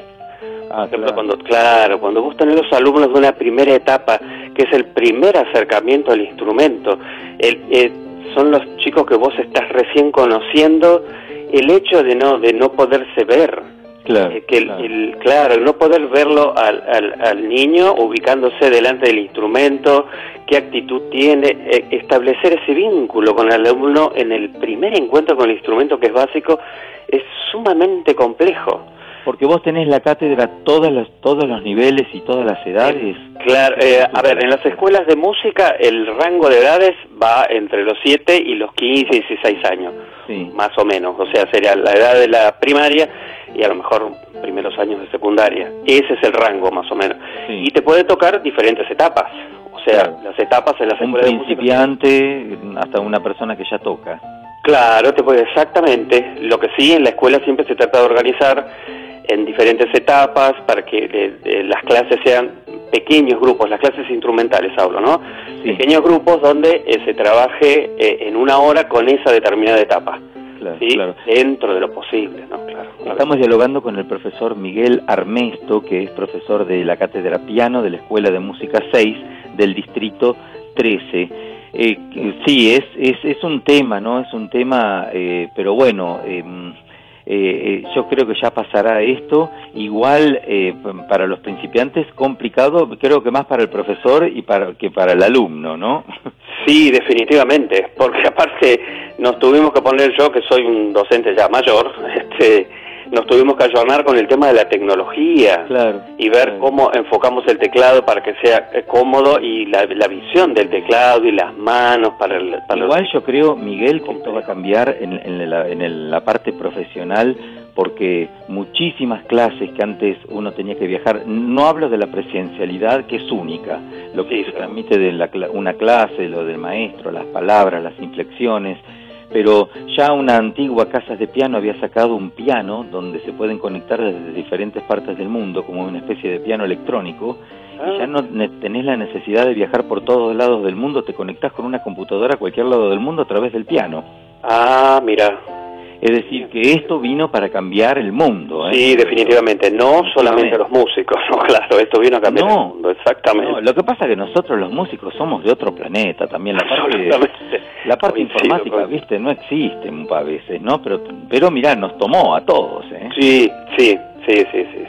Ah, Por ejemplo, cuando, claro, cuando vos tenés los alumnos de una primera etapa, que es el primer acercamiento al instrumento, el, eh, son los chicos que vos estás recién conociendo, el hecho de no, de no poderse ver, Claro, eh, que el, el- claro, el no poder verlo al, al, al niño ubicándose delante del instrumento, qué actitud tiene, eh, establecer ese vínculo con el alumno en el primer encuentro con el instrumento que es básico, es sumamente complejo. Porque vos tenés la cátedra todas las, todos los niveles y todas las edades. Claro, eh, a ver, en las escuelas de música el rango de edades va entre los 7 y los 15 y 16 años, Sí. más o menos. O sea, sería la edad de la primaria y a lo mejor primeros años de secundaria. Ese es el rango, más o menos. Y te puede tocar diferentes etapas. O sea, las etapas en las Un escuelas de música. principiante hasta una persona que ya toca. Claro, te puede exactamente. Lo que sí, en la escuela siempre se trata de organizar en diferentes etapas para que eh, eh, las clases sean pequeños grupos, las clases instrumentales hablo, ¿no? Pequeños grupos donde eh, se trabaje eh, en una hora con esa determinada etapa. Claro, ¿sí? claro. Dentro de lo posible, ¿no? Claro. Estamos dialogando con el profesor Miguel Armesto, que es profesor de la cátedra piano de la Escuela de Música 6 del Distrito 13. Eh, sí, es, es, es un tema, ¿no? Es un tema, eh, pero bueno, eh, eh, eh, yo creo que ya pasará esto. Igual eh, para los principiantes complicado, creo que más para el profesor y para que para el alumno, ¿no? Sí, definitivamente, porque aparte nos tuvimos que poner yo, que soy un docente ya mayor, este, nos tuvimos que ayornar con el tema de la tecnología Claro. y ver cómo enfocamos el teclado para que sea eh, cómodo y la, la visión del teclado y las manos para el... Para Igual yo creo, Miguel, que esto va a cambiar en, en la, en el- la parte profesional porque muchísimas clases que antes uno tenía que viajar, no hablo de la presencialidad que es única, lo que se transmite de la una clase, lo del maestro, las palabras, las inflexiones, pero ya una antigua casa de piano había sacado un piano donde se pueden conectar desde diferentes partes del mundo, como una especie de piano electrónico, y ya no tenés la necesidad de viajar por todos lados del mundo, te conectás con una computadora a cualquier lado del mundo a través del piano. Ah, mira. Es decir, que esto vino para cambiar el mundo. ¿eh? Sí, definitivamente, no solamente los músicos, no, claro, esto vino a cambiar No. el mundo, exactamente. No, lo que pasa es que nosotros los músicos somos de otro planeta también. La parte, la parte informática, con- viste, no existe a veces, ¿no? Pero, pero mirá, nos tomó a todos, ¿eh? Sí, sí, sí, sí, sí.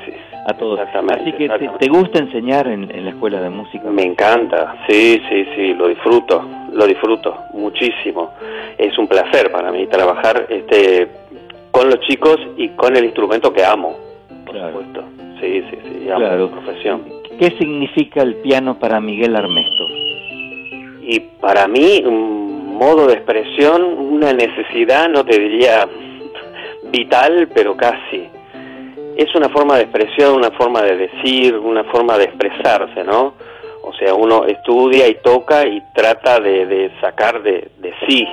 A todos. Así que te, te gusta enseñar en, en la escuela de música. Me encanta, sí, sí, sí, lo disfruto, lo disfruto muchísimo. Es un placer para mí trabajar este con los chicos y con el instrumento que amo, por supuesto. Sí, sí, sí, amo Claro. mi profesión. ¿Qué significa el piano para Miguel Armesto? Y para mí un modo de expresión, una necesidad, no te diría vital, pero casi. Es una forma de expresión, una forma de decir, una forma de expresarse, ¿no? O sea, uno estudia y toca y trata de, de sacar de, de sí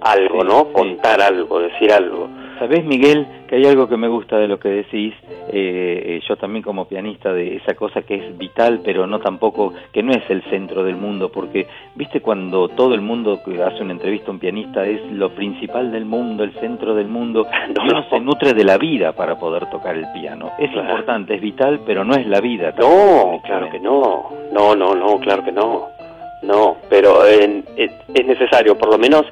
algo, ¿no? Contar algo, decir algo. Sabés, Miguel, que hay algo que me gusta de lo que decís, eh, eh, yo también como pianista, de esa cosa que es vital, pero no tampoco, que no es el centro del mundo, porque, viste, cuando todo el mundo que hace una entrevista a un pianista es lo principal del mundo, el centro del mundo, y uno se nutre de la vida para poder tocar el piano. Es Claro. importante, es vital, pero no es la vida. No, claro que no. No, no, no, claro que no. No, pero eh, es, es necesario, por lo menos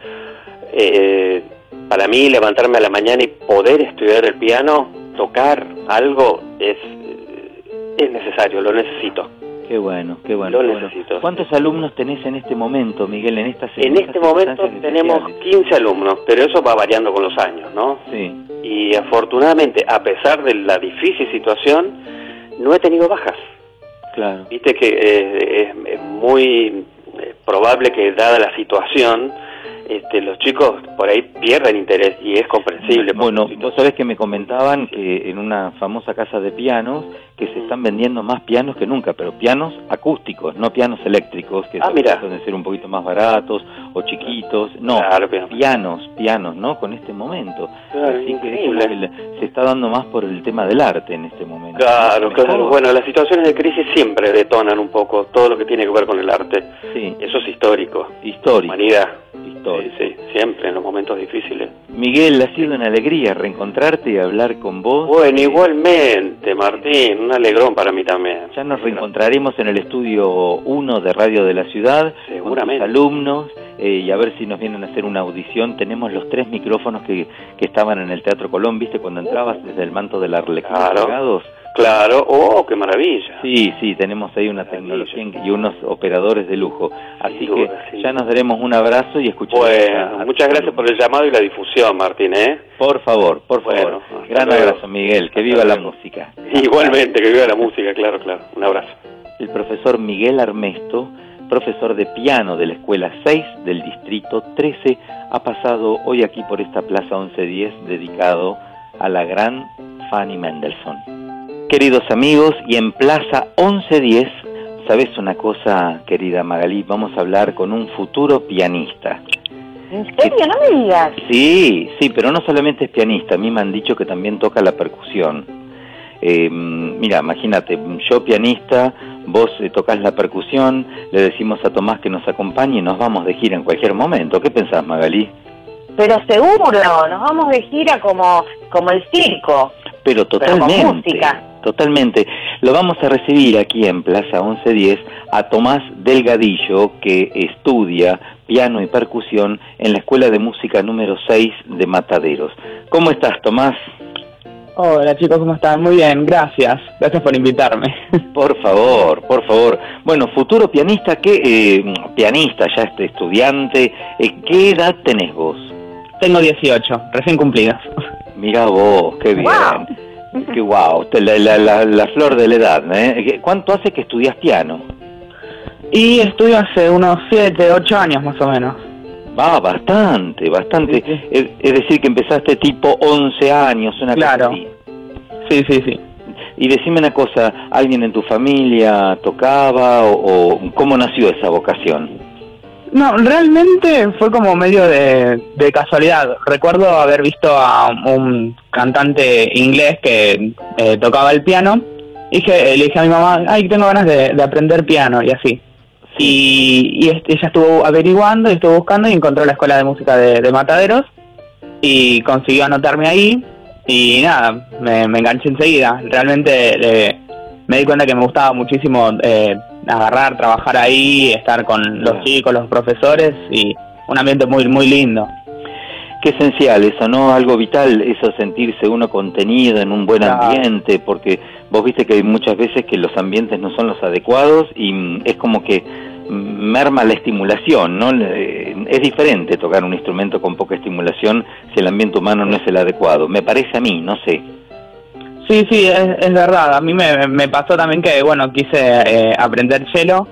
eh, para mí, levantarme a la mañana y poder estudiar el piano, tocar algo, es, eh, es necesario, lo necesito. Qué bueno, qué bueno. Lo bueno. necesito. ¿Cuántos alumnos tenés en este momento, Miguel, en estas En este momento tenemos especiales? 15 alumnos, pero eso va variando con los años, ¿no? Sí. Y afortunadamente, a pesar de la difícil situación, no he tenido bajas. Claro. Viste que eh, es, es muy eh, probable que dada la situación, este, los chicos por ahí pierden interés y es comprensible. Bueno, vos sabés que me comentaban que en una famosa casa de pianos que se están vendiendo más pianos que nunca, pero pianos acústicos, no pianos eléctricos, que Ah, pueden ser un poquito más baratos o chiquitos. No, Claro, pianos, pianos, ¿no? Con este momento. Claro, Así increíble. que se está dando más por el tema del arte en este momento. Claro, claro. Bueno, las situaciones de crisis siempre detonan un poco todo lo que tiene que ver con el arte. Sí. Eso es histórico. Histórico. Humanidad. Histórico. Sí, sí, siempre en los momentos difíciles. Miguel, ha sido una alegría reencontrarte y hablar con vos. Bueno, igualmente, Martín, un alegrón para mí también. Ya nos reencontraremos en el estudio 1 de Radio de la Ciudad Seguramente. con tus alumnos eh, y a ver si nos vienen a hacer una audición. Tenemos los tres micrófonos que, que estaban en el Teatro Colón, ¿viste? Cuando entrabas desde el manto de la Arlequín Claro. Claro, oh, qué maravilla. Sí, sí, tenemos ahí una tecnología y unos operadores de lujo. Así duda, que ya nos daremos un abrazo y escucharemos. Bueno, a muchas gracias por el llamado y la difusión, Martín, ¿eh? Por favor, por favor. Bueno, Gran luego. abrazo, Miguel. Que viva la música. Igualmente, que viva la música, claro, claro. Un abrazo. El profesor Miguel Armesto, profesor de piano de la Escuela 6 del Distrito 13, ha pasado hoy aquí por esta Plaza 1110 dedicado a la gran Fanny Mendelssohn. Queridos amigos, y en Plaza 1110, ¿sabes una cosa, querida Magalí? Vamos a hablar con un futuro pianista. ¿En serio? No me digas. Sí, sí, pero no solamente es pianista, a mí me han dicho que también toca la percusión. Eh, mira, imagínate, yo pianista, vos eh, tocas la percusión, le decimos a Tomás que nos acompañe y nos vamos de gira en cualquier momento. ¿Qué pensás, Magalí? Pero seguro, nos vamos de gira como, como el circo. Pero con totalmente, música. Totalmente. Lo vamos a recibir aquí en Plaza 1110 a Tomás Delgadillo, que estudia piano y percusión en la Escuela de Música número 6 de Mataderos. ¿Cómo estás, Tomás? Hola chicos, ¿cómo están? Muy bien, gracias. Gracias por invitarme. Por favor, por favor. Bueno, futuro pianista, ¿qué eh, pianista, ya este estudiante, eh, ¿qué edad tenés vos? Tengo 18, recién cumplidos. Mira vos, qué bien. Qué guau, te- la, la, la, la flor de la edad, ¿eh? ¿Cuánto hace que estudias piano? Y estudio hace unos 7, 8 años más o menos. Va, bastante, bastante. Es, es decir, que empezaste tipo 11 años, una Claro. cosa así. Sí, sí, sí. Y decime una cosa, ¿alguien en tu familia tocaba o, o cómo nació esa vocación? No, realmente fue como medio de, de casualidad. Recuerdo haber visto a un cantante inglés que eh, tocaba el piano. Y dije, le dije a mi mamá, ay, tengo ganas de, de aprender piano y así. Y, y ella estuvo averiguando y estuvo buscando y encontró la escuela de música de, de Mataderos y consiguió anotarme ahí y nada, me, me enganché enseguida. Realmente eh, me di cuenta que me gustaba muchísimo eh, agarrar, trabajar ahí, estar con los chicos, los profesores y un ambiente muy muy lindo. Qué esencial eso, ¿no? Algo vital, eso sentirse uno contenido en un buen ambiente, porque vos viste que hay muchas veces que los ambientes no son los adecuados y mm, es como que mm, merma la estimulación, ¿no? Eh, Es diferente tocar un instrumento con poca estimulación si el ambiente humano no es el adecuado. Me parece a mí, no sé. Sí, sí, es, es verdad. A mí me, me pasó también que, bueno, quise eh, aprender cello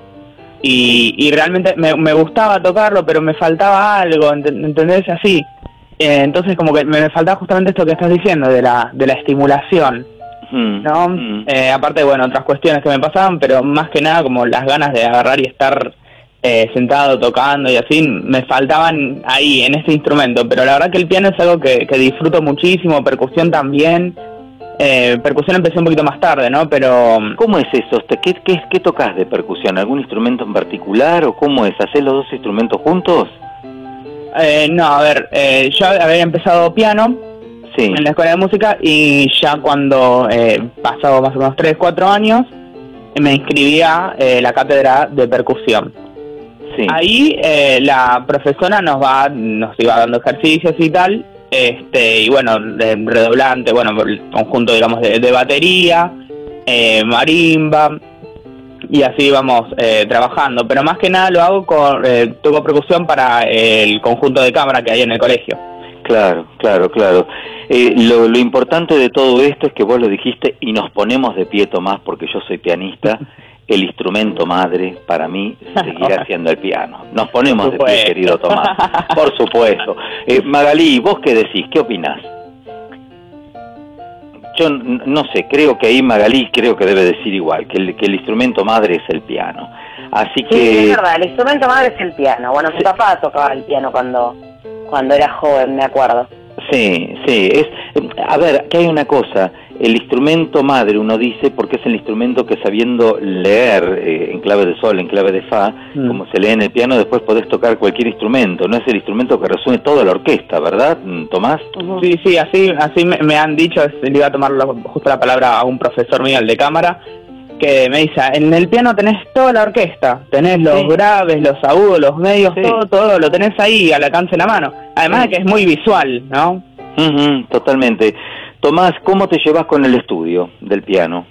y, y realmente me, me gustaba tocarlo, pero me faltaba algo, ent- ¿entendés? Así. Eh, entonces como que me, me faltaba justamente esto que estás diciendo, de la, de la estimulación. Mm, ¿no? Eh, aparte, bueno, otras cuestiones que me pasaban, pero más que nada como las ganas de agarrar y estar eh, sentado tocando y así, me faltaban ahí en este instrumento, pero la verdad que el piano es algo que, que disfruto muchísimo, percusión también. Eh, percusión empecé un poquito más tarde, ¿no? Pero... ¿Cómo es eso? ¿Qué, qué, qué tocas de percusión? ¿Algún instrumento en particular o cómo es? ¿Hacer los dos instrumentos juntos? Eh, no, a ver, eh, yo había empezado piano en la escuela de música y ya cuando eh, pasado más o menos 3, 4 años me inscribí a eh, la cátedra de percusión. Ahí eh, la profesora nos va, nos iba dando ejercicios y tal, este y bueno, de redoblante, bueno, el conjunto digamos de, de batería, eh, marimba y así vamos eh, trabajando. Pero más que nada lo hago con, eh, toco percusión para el conjunto de cámara que hay en el colegio. Claro, claro, claro. Eh, lo, lo importante de todo esto es que vos lo dijiste y nos ponemos de pie, Tomás, porque yo soy pianista. El instrumento madre para mí seguirá siendo el piano. Nos ponemos de pie, querido Tomás. Por supuesto. Eh, Magalí, ¿vos qué decís? ¿Qué opinás? Yo no sé, creo que ahí Magalí creo que debe decir igual, que el, que el instrumento madre es el piano. Así Sí, que... es verdad, el instrumento madre es el piano. Bueno, mi papá tocaba el piano cuando, cuando era joven, me acuerdo. Sí, sí, es, a ver, que hay una cosa, el instrumento madre uno dice porque es el instrumento que sabiendo leer eh, en clave de sol, en clave de fa, Mm. como se lee en el piano, después podés tocar cualquier instrumento, no es el instrumento que resume toda la orquesta, ¿verdad, mm, Tomás? Sí, sí, así, así me, me han dicho, es- le iba a tomar la- justo la palabra a un profesor mío, el de cámara, que me dice, en el piano tenés toda la orquesta, tenés los graves, los agudos, los medios, todo, todo, lo tenés ahí al alcance de la mano. Además de que es muy visual, ¿no? Ujú, totalmente. Tomás, ¿cómo te llevas con el estudio del piano?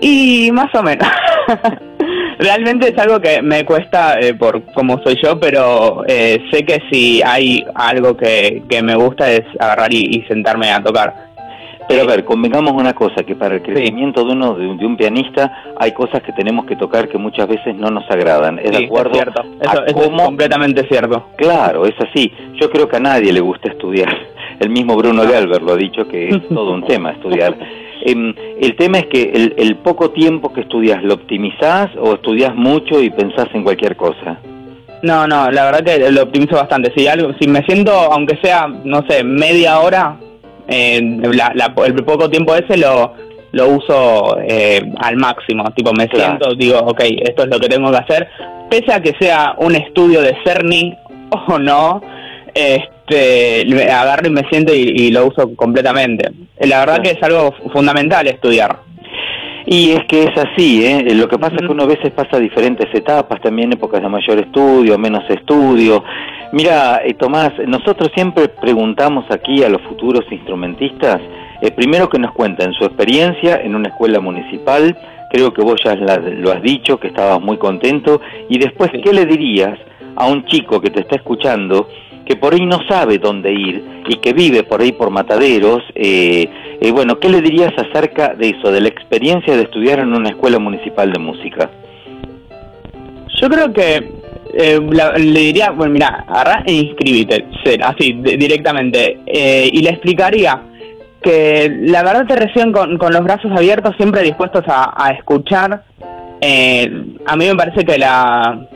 Y más o menos. Realmente es algo que me cuesta eh, por cómo soy yo, pero eh, sé que si hay algo que, que me gusta es agarrar y, y sentarme a tocar. Pero a ver, convengamos una cosa, que para el crecimiento de uno, de, un- de un pianista, hay cosas que tenemos que tocar que muchas veces no nos agradan. ¿Es Sí, de acuerdo? es cierto. Eso, a eso cómo- es completamente cierto. Claro, es así. Yo creo que a nadie le gusta estudiar. El mismo Bruno Galver lo ha dicho que es todo un tema estudiar. Em, el tema es que el, el poco tiempo que estudias, ¿lo optimizás o estudias mucho y pensás en cualquier cosa? No, no, la verdad que lo optimizo bastante. Si algo, si me siento, aunque sea, no sé, media hora, eh, la- la- el poco tiempo ese lo, lo uso eh, al máximo. Tipo, me Claro. siento, digo, ok, esto es lo que tengo que hacer. Pese a que sea un estudio de Cerny o no, este, me agarro y me siento y, y lo uso completamente. La verdad que es algo fundamental estudiar. Y es que es así, ¿eh? Lo que pasa es que uno a veces pasa diferentes etapas, también épocas de mayor estudio, menos estudio. Mira, eh, Tomás, nosotros siempre preguntamos aquí a los futuros instrumentistas, eh, primero que nos cuenten su experiencia en una escuela municipal, creo que vos ya la- lo has dicho, que estabas muy contento, y después, ¿qué le dirías a un chico que te está escuchando que por ahí no sabe dónde ir y que vive por ahí por mataderos, eh, eh, bueno, ¿qué le dirías acerca de eso, de la experiencia de estudiar en una escuela municipal de música? Yo creo que eh, la- le diría, bueno, mira, agarrá e inscríbete, ser- así, de- directamente. Eh, y le explicaría que la verdad te reciben con, con los brazos abiertos, siempre dispuestos a, a escuchar. Eh, a mí me parece que la,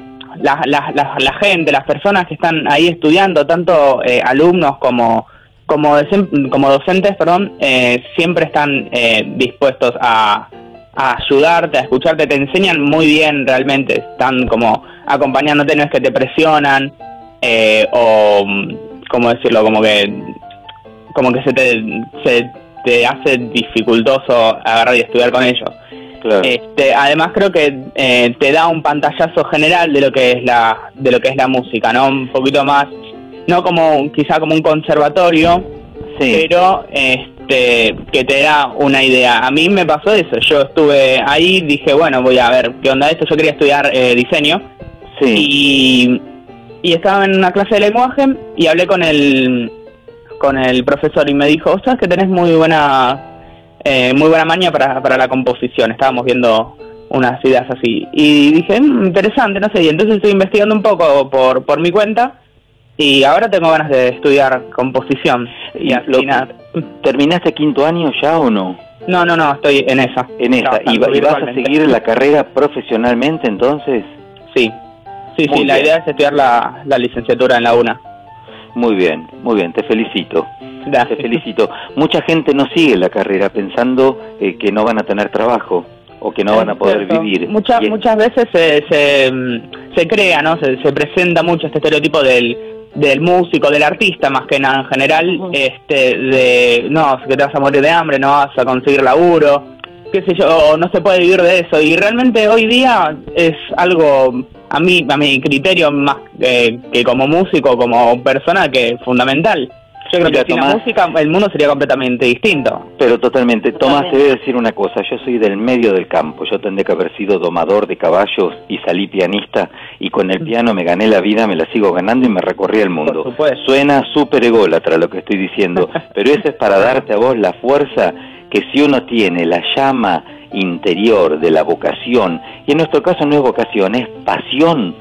la, la, la- la gente, las personas que están ahí estudiando, tanto eh, alumnos como como, como docentes, perdón, eh, siempre están eh, dispuestos a, a ayudarte, a escucharte, te enseñan muy bien realmente, están como acompañándote, no es que te presionan eh, o, ¿cómo decirlo? Como que como que se te, se te hace dificultoso agarrar y estudiar con ellos. Este, además creo que eh, te da un pantallazo general de lo que es la de lo que es la música, ¿no? Un poquito más no como quizá como un conservatorio, pero este que te da una idea. A mí me pasó eso, yo estuve ahí, dije, bueno, voy a ver qué onda esto, yo quería estudiar eh, diseño. Y y estaba en una clase de lenguaje y hablé con el con el profesor y me dijo, "¿Sabes que tenés muy buena eh, muy buena maña para, para la composición. Estábamos viendo unas ideas así. Y dije, "Mm, interesante, no sé. Y entonces estoy investigando un poco por, por mi cuenta y ahora tengo ganas de estudiar composición. Y nada. ¿Terminaste quinto año ya o no? No, no, no, estoy en esa. En esa. ¿Y, vas a seguir la carrera profesionalmente entonces? Sí. Sí, Muy sí, la idea es estudiar la, la licenciatura en la UNA. Muy bien, muy bien, te felicito. Gracias. Te felicito. Mucha gente no sigue la carrera pensando eh, que no van a tener trabajo o que no van a poder Cierto. vivir. Muchas, es- muchas veces se, se, se crea, ¿no? Se, se presenta mucho este estereotipo del, del músico, del artista más que nada en general, este, de, no, que te vas a morir de hambre, no vas a conseguir laburo, qué sé yo, o no se puede vivir de eso. Y realmente hoy día es algo, a mí, a mi criterio, más eh, que como músico, como persona, que es fundamental. Yo creo Mira, que sin la música el mundo sería completamente distinto. Pero totalmente. Tomás, te voy a decir una cosa. Yo soy del medio del campo. Yo tendré que haber sido domador de caballos y salí pianista y con el piano me gané la vida, me la sigo ganando y me recorrí el mundo. Suena súper ególatra lo que estoy diciendo, pero eso es para darte a vos la fuerza que si uno tiene la llama interior de la vocación, y en nuestro caso no es vocación, es pasión,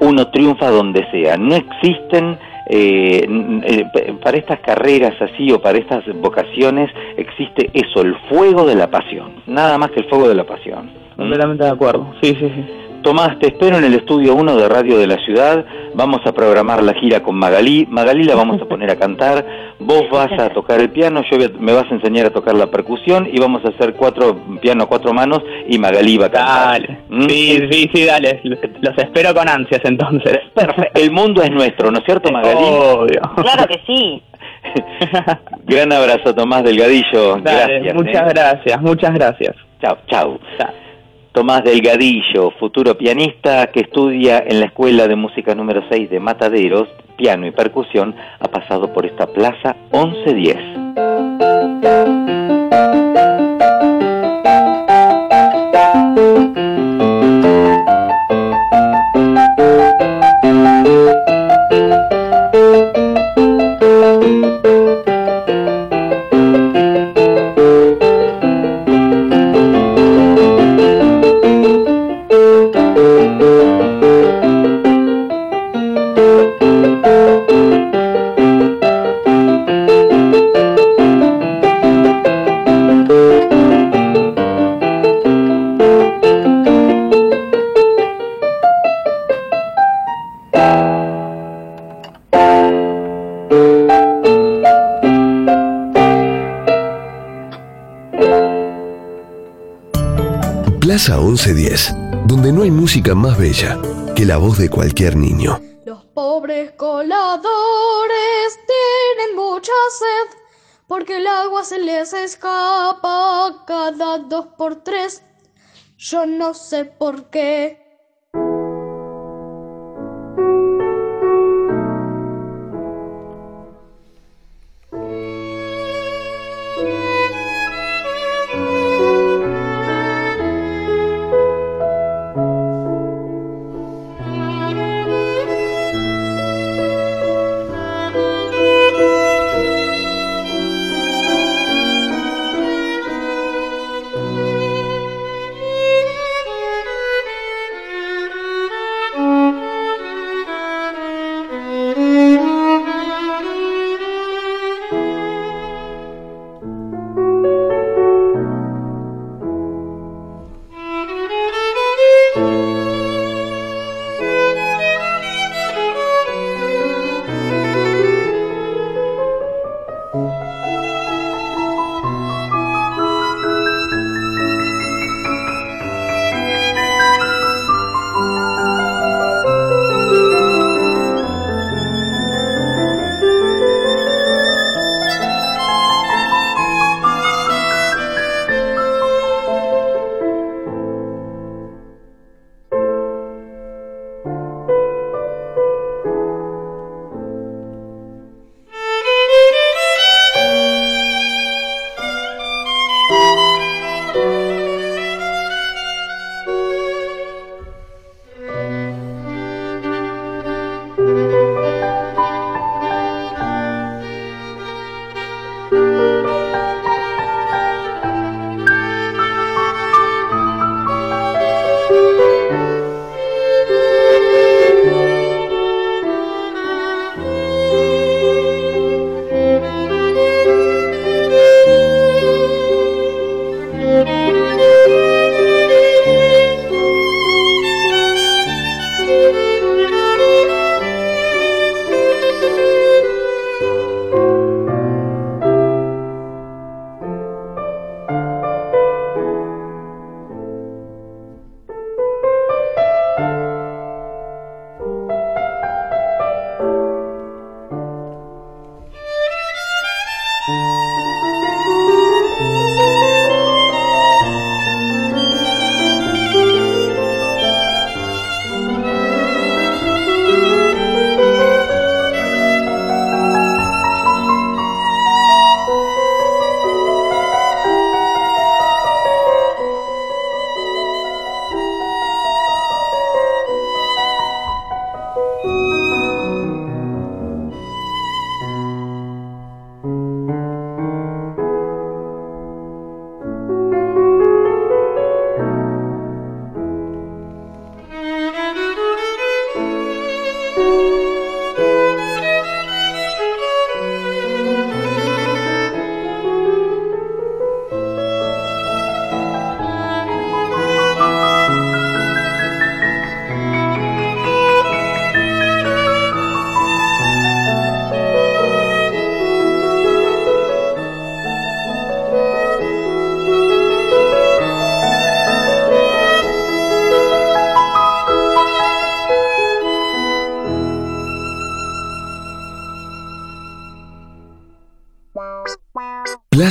uno triunfa donde sea. No existen eh, eh, para estas carreras así o para estas vocaciones existe eso, el fuego de la pasión, nada más que el fuego de la pasión. Completamente de acuerdo. Sí, sí, sí. Tomás, te espero en el estudio 1 de Radio de la Ciudad. Vamos a programar la gira con Magalí. Magalí la vamos a poner a cantar. Vos vas a tocar el piano, yo voy a- me vas a enseñar a tocar la percusión y vamos a hacer cuatro piano a cuatro manos y Magalí va a cantar. Dale. Sí, sí, sí, dale. Los espero con ansias entonces. Perfecto. El mundo es nuestro, ¿no es cierto, Magalí? Obvio. Claro que sí. Gran abrazo, Tomás Delgadillo. Dale, gracias. muchas ¿eh? gracias, muchas gracias. Chao, chao. Tomás Delgadillo, futuro pianista que estudia en la Escuela de Música número 6 de Mataderos, piano y percusión, ha pasado por esta plaza 1110. Bella que la voz de cualquier niño. Los pobres coladores tienen mucha sed porque el agua se les escapa cada dos por tres. Yo no sé por qué.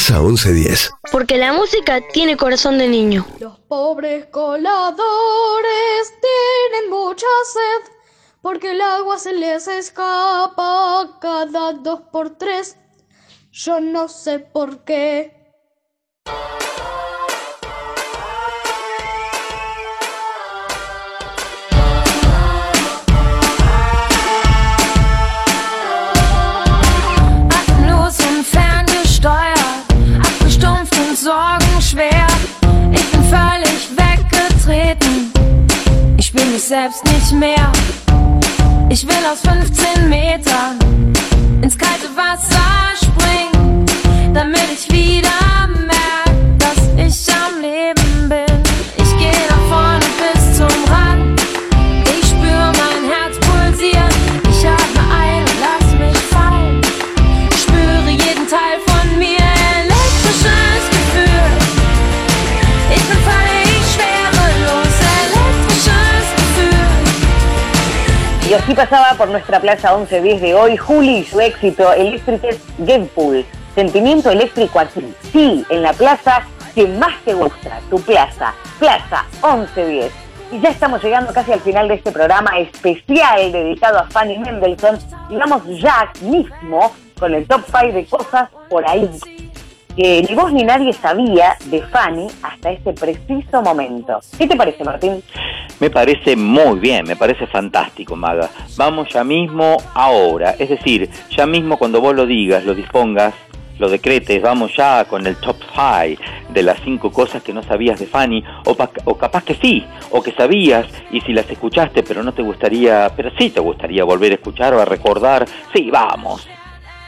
Plaza 1110. Porque la música tiene corazón de niño. Los pobres coladores tienen mucha sed porque el agua se les escapa cada dos por tres. Yo no sé por qué. Y así pasaba por nuestra Plaza 1110 de hoy. Juli y su éxito Electric Pool. Sentimiento eléctrico aquí, sí, en la plaza que más te gusta, tu plaza, Plaza 1110. Y ya estamos llegando casi al final de este programa especial dedicado a Fanny Mendelssohn. Y vamos ya mismo con el top 5 de cosas por ahí que ni vos ni nadie sabía de Fanny hasta este preciso momento. ¿Qué te parece, Martín? Me parece muy bien, me parece fantástico, Maga. Vamos ya mismo ahora, es decir, ya mismo cuando vos lo digas, lo dispongas, lo decretes, vamos ya con el top 5 de las cinco cosas que no sabías de Fanny, o, o capaz que sí, o que sabías y si las escuchaste pero no te gustaría, pero sí te gustaría volver a escuchar o a recordar, sí, vamos.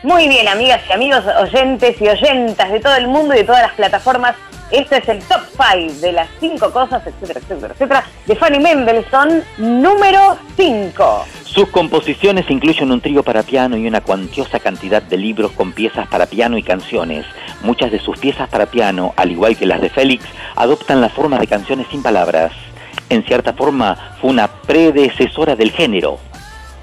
Muy bien, amigas y amigos, oyentes y oyentas de todo el mundo y de todas las plataformas. Este es el top 5 de las 5 cosas, etcétera, etcétera, etcétera, de Fanny Mendelssohn, número 5. Sus composiciones incluyen un trío para piano y una cuantiosa cantidad de libros con piezas para piano y canciones. Muchas de sus piezas para piano, al igual que las de Félix, adoptan la forma de canciones sin palabras. En cierta forma, fue una predecesora del género.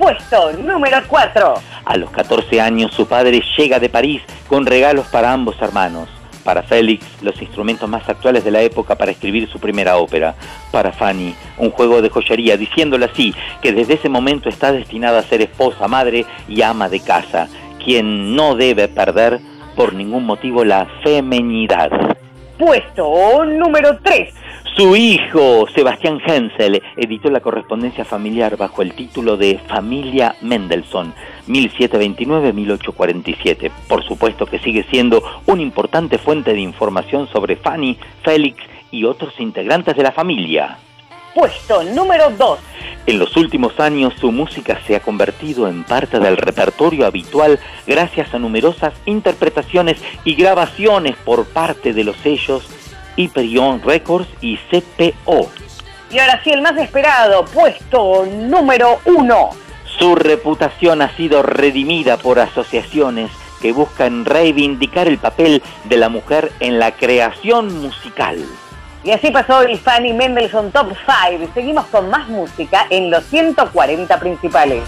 Puesto número 4. A los 14 años, su padre llega de París con regalos para ambos hermanos. Para Félix, los instrumentos más actuales de la época para escribir su primera ópera. Para Fanny, un juego de joyería, diciéndole así que desde ese momento está destinada a ser esposa, madre y ama de casa, quien no debe perder por ningún motivo la femenidad. Puesto número 3. Su hijo, Sebastián Hensel, editó la correspondencia familiar bajo el título de Familia Mendelssohn, 1729-1847. Por supuesto que sigue siendo una importante fuente de información sobre Fanny, Félix y otros integrantes de la familia. Puesto número 2. En los últimos años su música se ha convertido en parte del repertorio habitual gracias a numerosas interpretaciones y grabaciones por parte de los sellos Hyperion Records y CPO. Y ahora sí, el más esperado, puesto número 1. Su reputación ha sido redimida por asociaciones que buscan reivindicar el papel de la mujer en la creación musical. Y así pasó el Fanny Mendelssohn Top 5. Seguimos con más música en los 140 principales.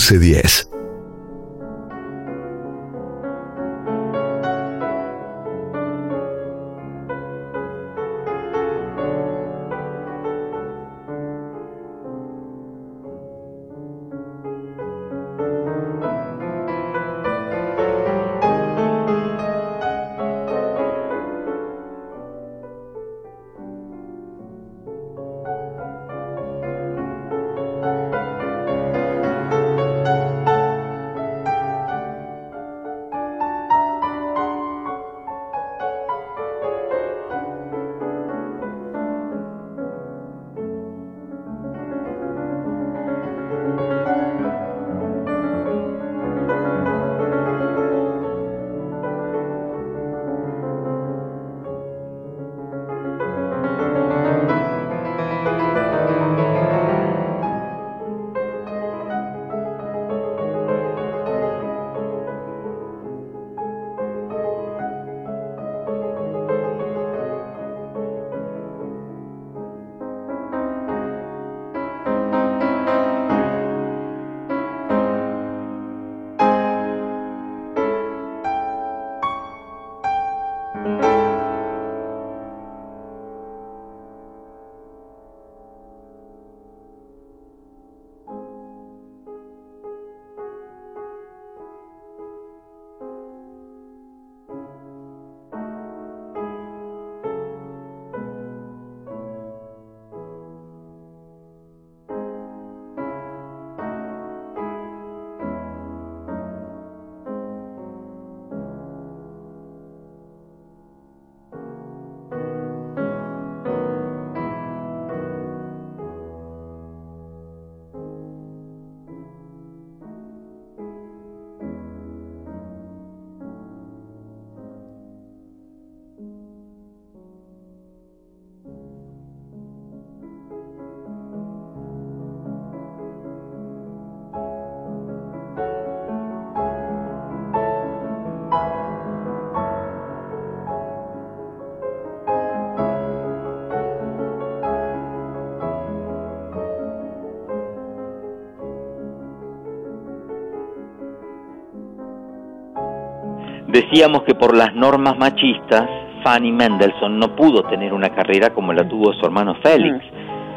1110. Decíamos que por las normas machistas, Fanny Mendelssohn no pudo tener una carrera como la tuvo su hermano Félix.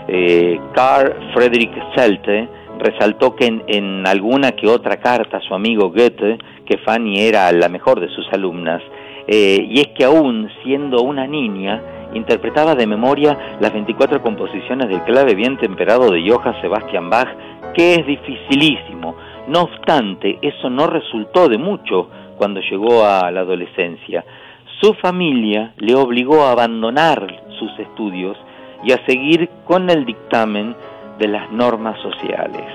Eh, Carl Friedrich Celte resaltó que en, en, alguna que otra carta a su amigo Goethe, que Fanny era la mejor de sus alumnas, eh, y es que aún siendo una niña, interpretaba de memoria las 24 composiciones del clave bien temperado de Johann Sebastian Bach, que es dificilísimo. No obstante, eso no resultó de mucho cuando llegó a la adolescencia. Su familia le obligó a abandonar sus estudios y a seguir con el dictamen de las normas sociales.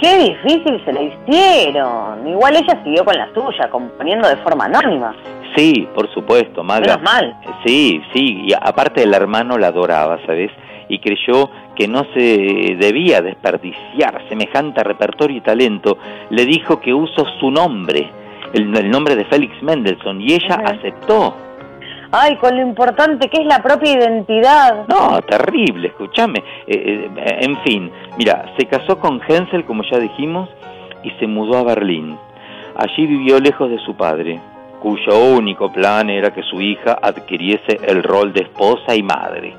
Qué difícil se le hicieron. Igual ella siguió con la suya, componiendo de forma anónima. Sí, por supuesto, Maga. Menos mal. Sí, sí, y aparte el hermano la adoraba, ¿sabes? Y creyó que no se debía desperdiciar semejante repertorio y talento. Le dijo que usó su nombre, el, el nombre de Félix Mendelssohn, y ella aceptó. Ay, con lo importante que es la propia identidad. No, terrible, escúchame. Eh, eh, en fin, mira, se casó con Hensel, como ya dijimos, y se mudó a Berlín. Allí vivió lejos de su padre, cuyo único plan era que su hija adquiriese el rol de esposa y madre.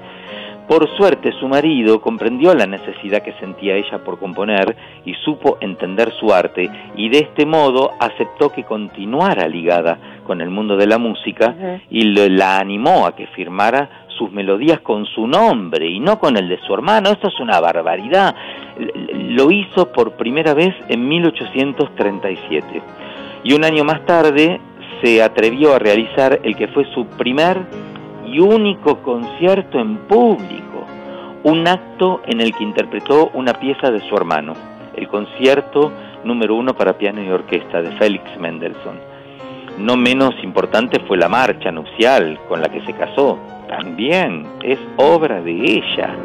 Por suerte su marido comprendió la necesidad que sentía ella por componer y supo entender su arte y de este modo aceptó que continuara ligada con el mundo de la música y le- la animó a que firmara sus melodías con su nombre y no con el de su hermano. Esto es una barbaridad. Lo hizo por primera vez en 1837 y un año más tarde se atrevió a realizar el que fue su primer y único concierto en público, un acto en el que interpretó una pieza de su hermano, el concierto número uno para piano y orquesta de Félix Mendelssohn. No menos importante fue la marcha nupcial con la que se casó, también es obra de ella.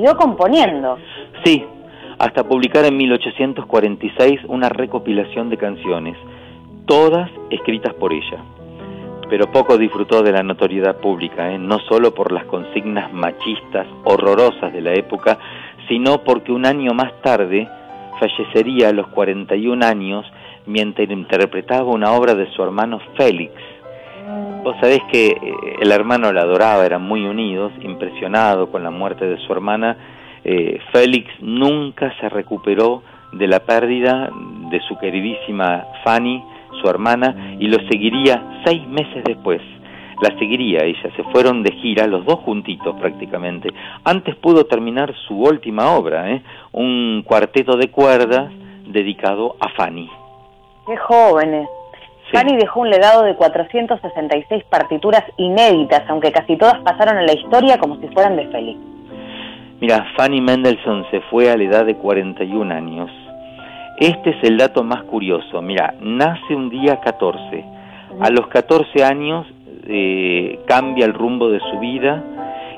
Siguió componiendo. Sí, hasta publicar en 1846 una recopilación de canciones, todas escritas por ella. Pero poco disfrutó de la notoriedad pública, ¿eh? no solo por las consignas machistas horrorosas de la época, sino porque un año más tarde fallecería a los 41 años mientras interpretaba una obra de su hermano Félix. Vos sabés que eh, el hermano la adoraba, eran muy unidos, impresionado con la muerte de su hermana. Eh, Félix nunca se recuperó de la pérdida de su queridísima Fanny, su hermana, y lo seguiría seis meses después. La seguiría ella, se fueron de gira, los dos juntitos prácticamente. Antes pudo terminar su última obra, ¿eh? un cuarteto de cuerdas dedicado a Fanny. Qué jóvenes. Fanny dejó un legado de 466 partituras inéditas, aunque casi todas pasaron a la historia como si fueran de Félix. Mira, Fanny Mendelssohn se fue a la edad de 41 años. Este es el dato más curioso. Mira, nace un día 14. A los 14 años eh, cambia el rumbo de su vida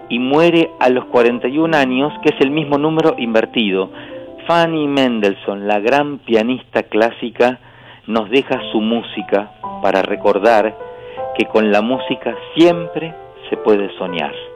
y muere a los 41 años, que es el mismo número invertido. Fanny Mendelssohn, la gran pianista clásica, nos deja su música para recordar que con la música siempre se puede soñar.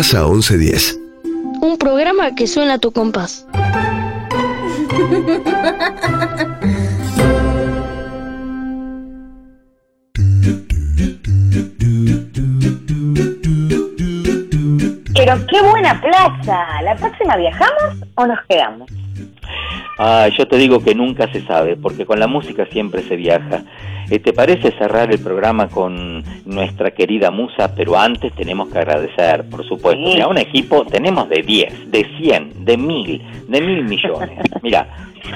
Plaza 1110. Un programa que suena a tu compás. Pero qué buena plaza. ¿La próxima viajamos o nos quedamos? Ah, yo te digo que nunca se sabe, porque con la música siempre se viaja. Eh, ¿Te parece cerrar el programa con nuestra querida musa? Pero antes tenemos que agradecer, por supuesto. Mira, un equipo tenemos de 10, de 100, de 1000, de mil millones. Mira,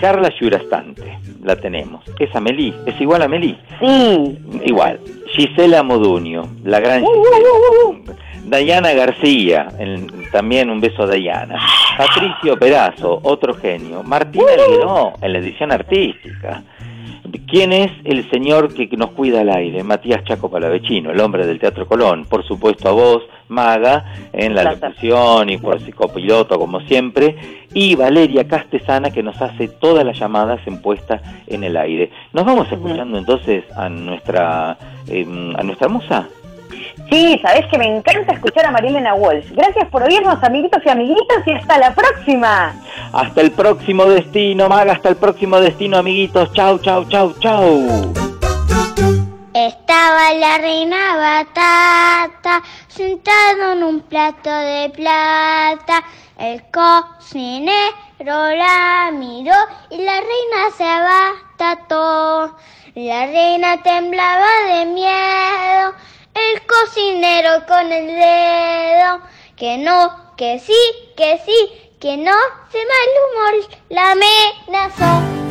Carla Yurastante, la tenemos. Es Amelie, es igual a Amelie. Sí. Igual. Gisela Moduño, la gran Uh, Gisela. Dayana García, el- también un beso a Dayana. Patricio Perazo, otro genio. Martina Ligueró, en la edición artística. ¿Quién es el señor que nos cuida al aire? Matías Chaco Palavecino, el hombre del Teatro Colón. Por supuesto a vos, Maga, en la locución y por psicopiloto, como siempre. Y Valeria Castesana, que nos hace todas las llamadas en puesta en el aire. Nos vamos escuchando entonces a nuestra, em, a nuestra musa. Sí, sabes que me encanta escuchar a Marilena Walsh. Gracias por oírnos, amiguitos y amiguitas, y hasta la próxima. Hasta el próximo destino, Maga, hasta el próximo destino, amiguitos. Chau, chau, chau, chau. Estaba la reina batata sentado en un plato de plata. El cocinero la miró y la reina se abastató. La reina temblaba de miedo. El cocinero con el dedo. Que no, que sí, que sí, que no. De mal humor la amenazó.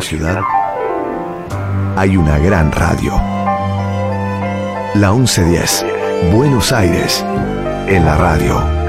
Ciudad hay una gran radio. La 1110, Buenos Aires, en la radio.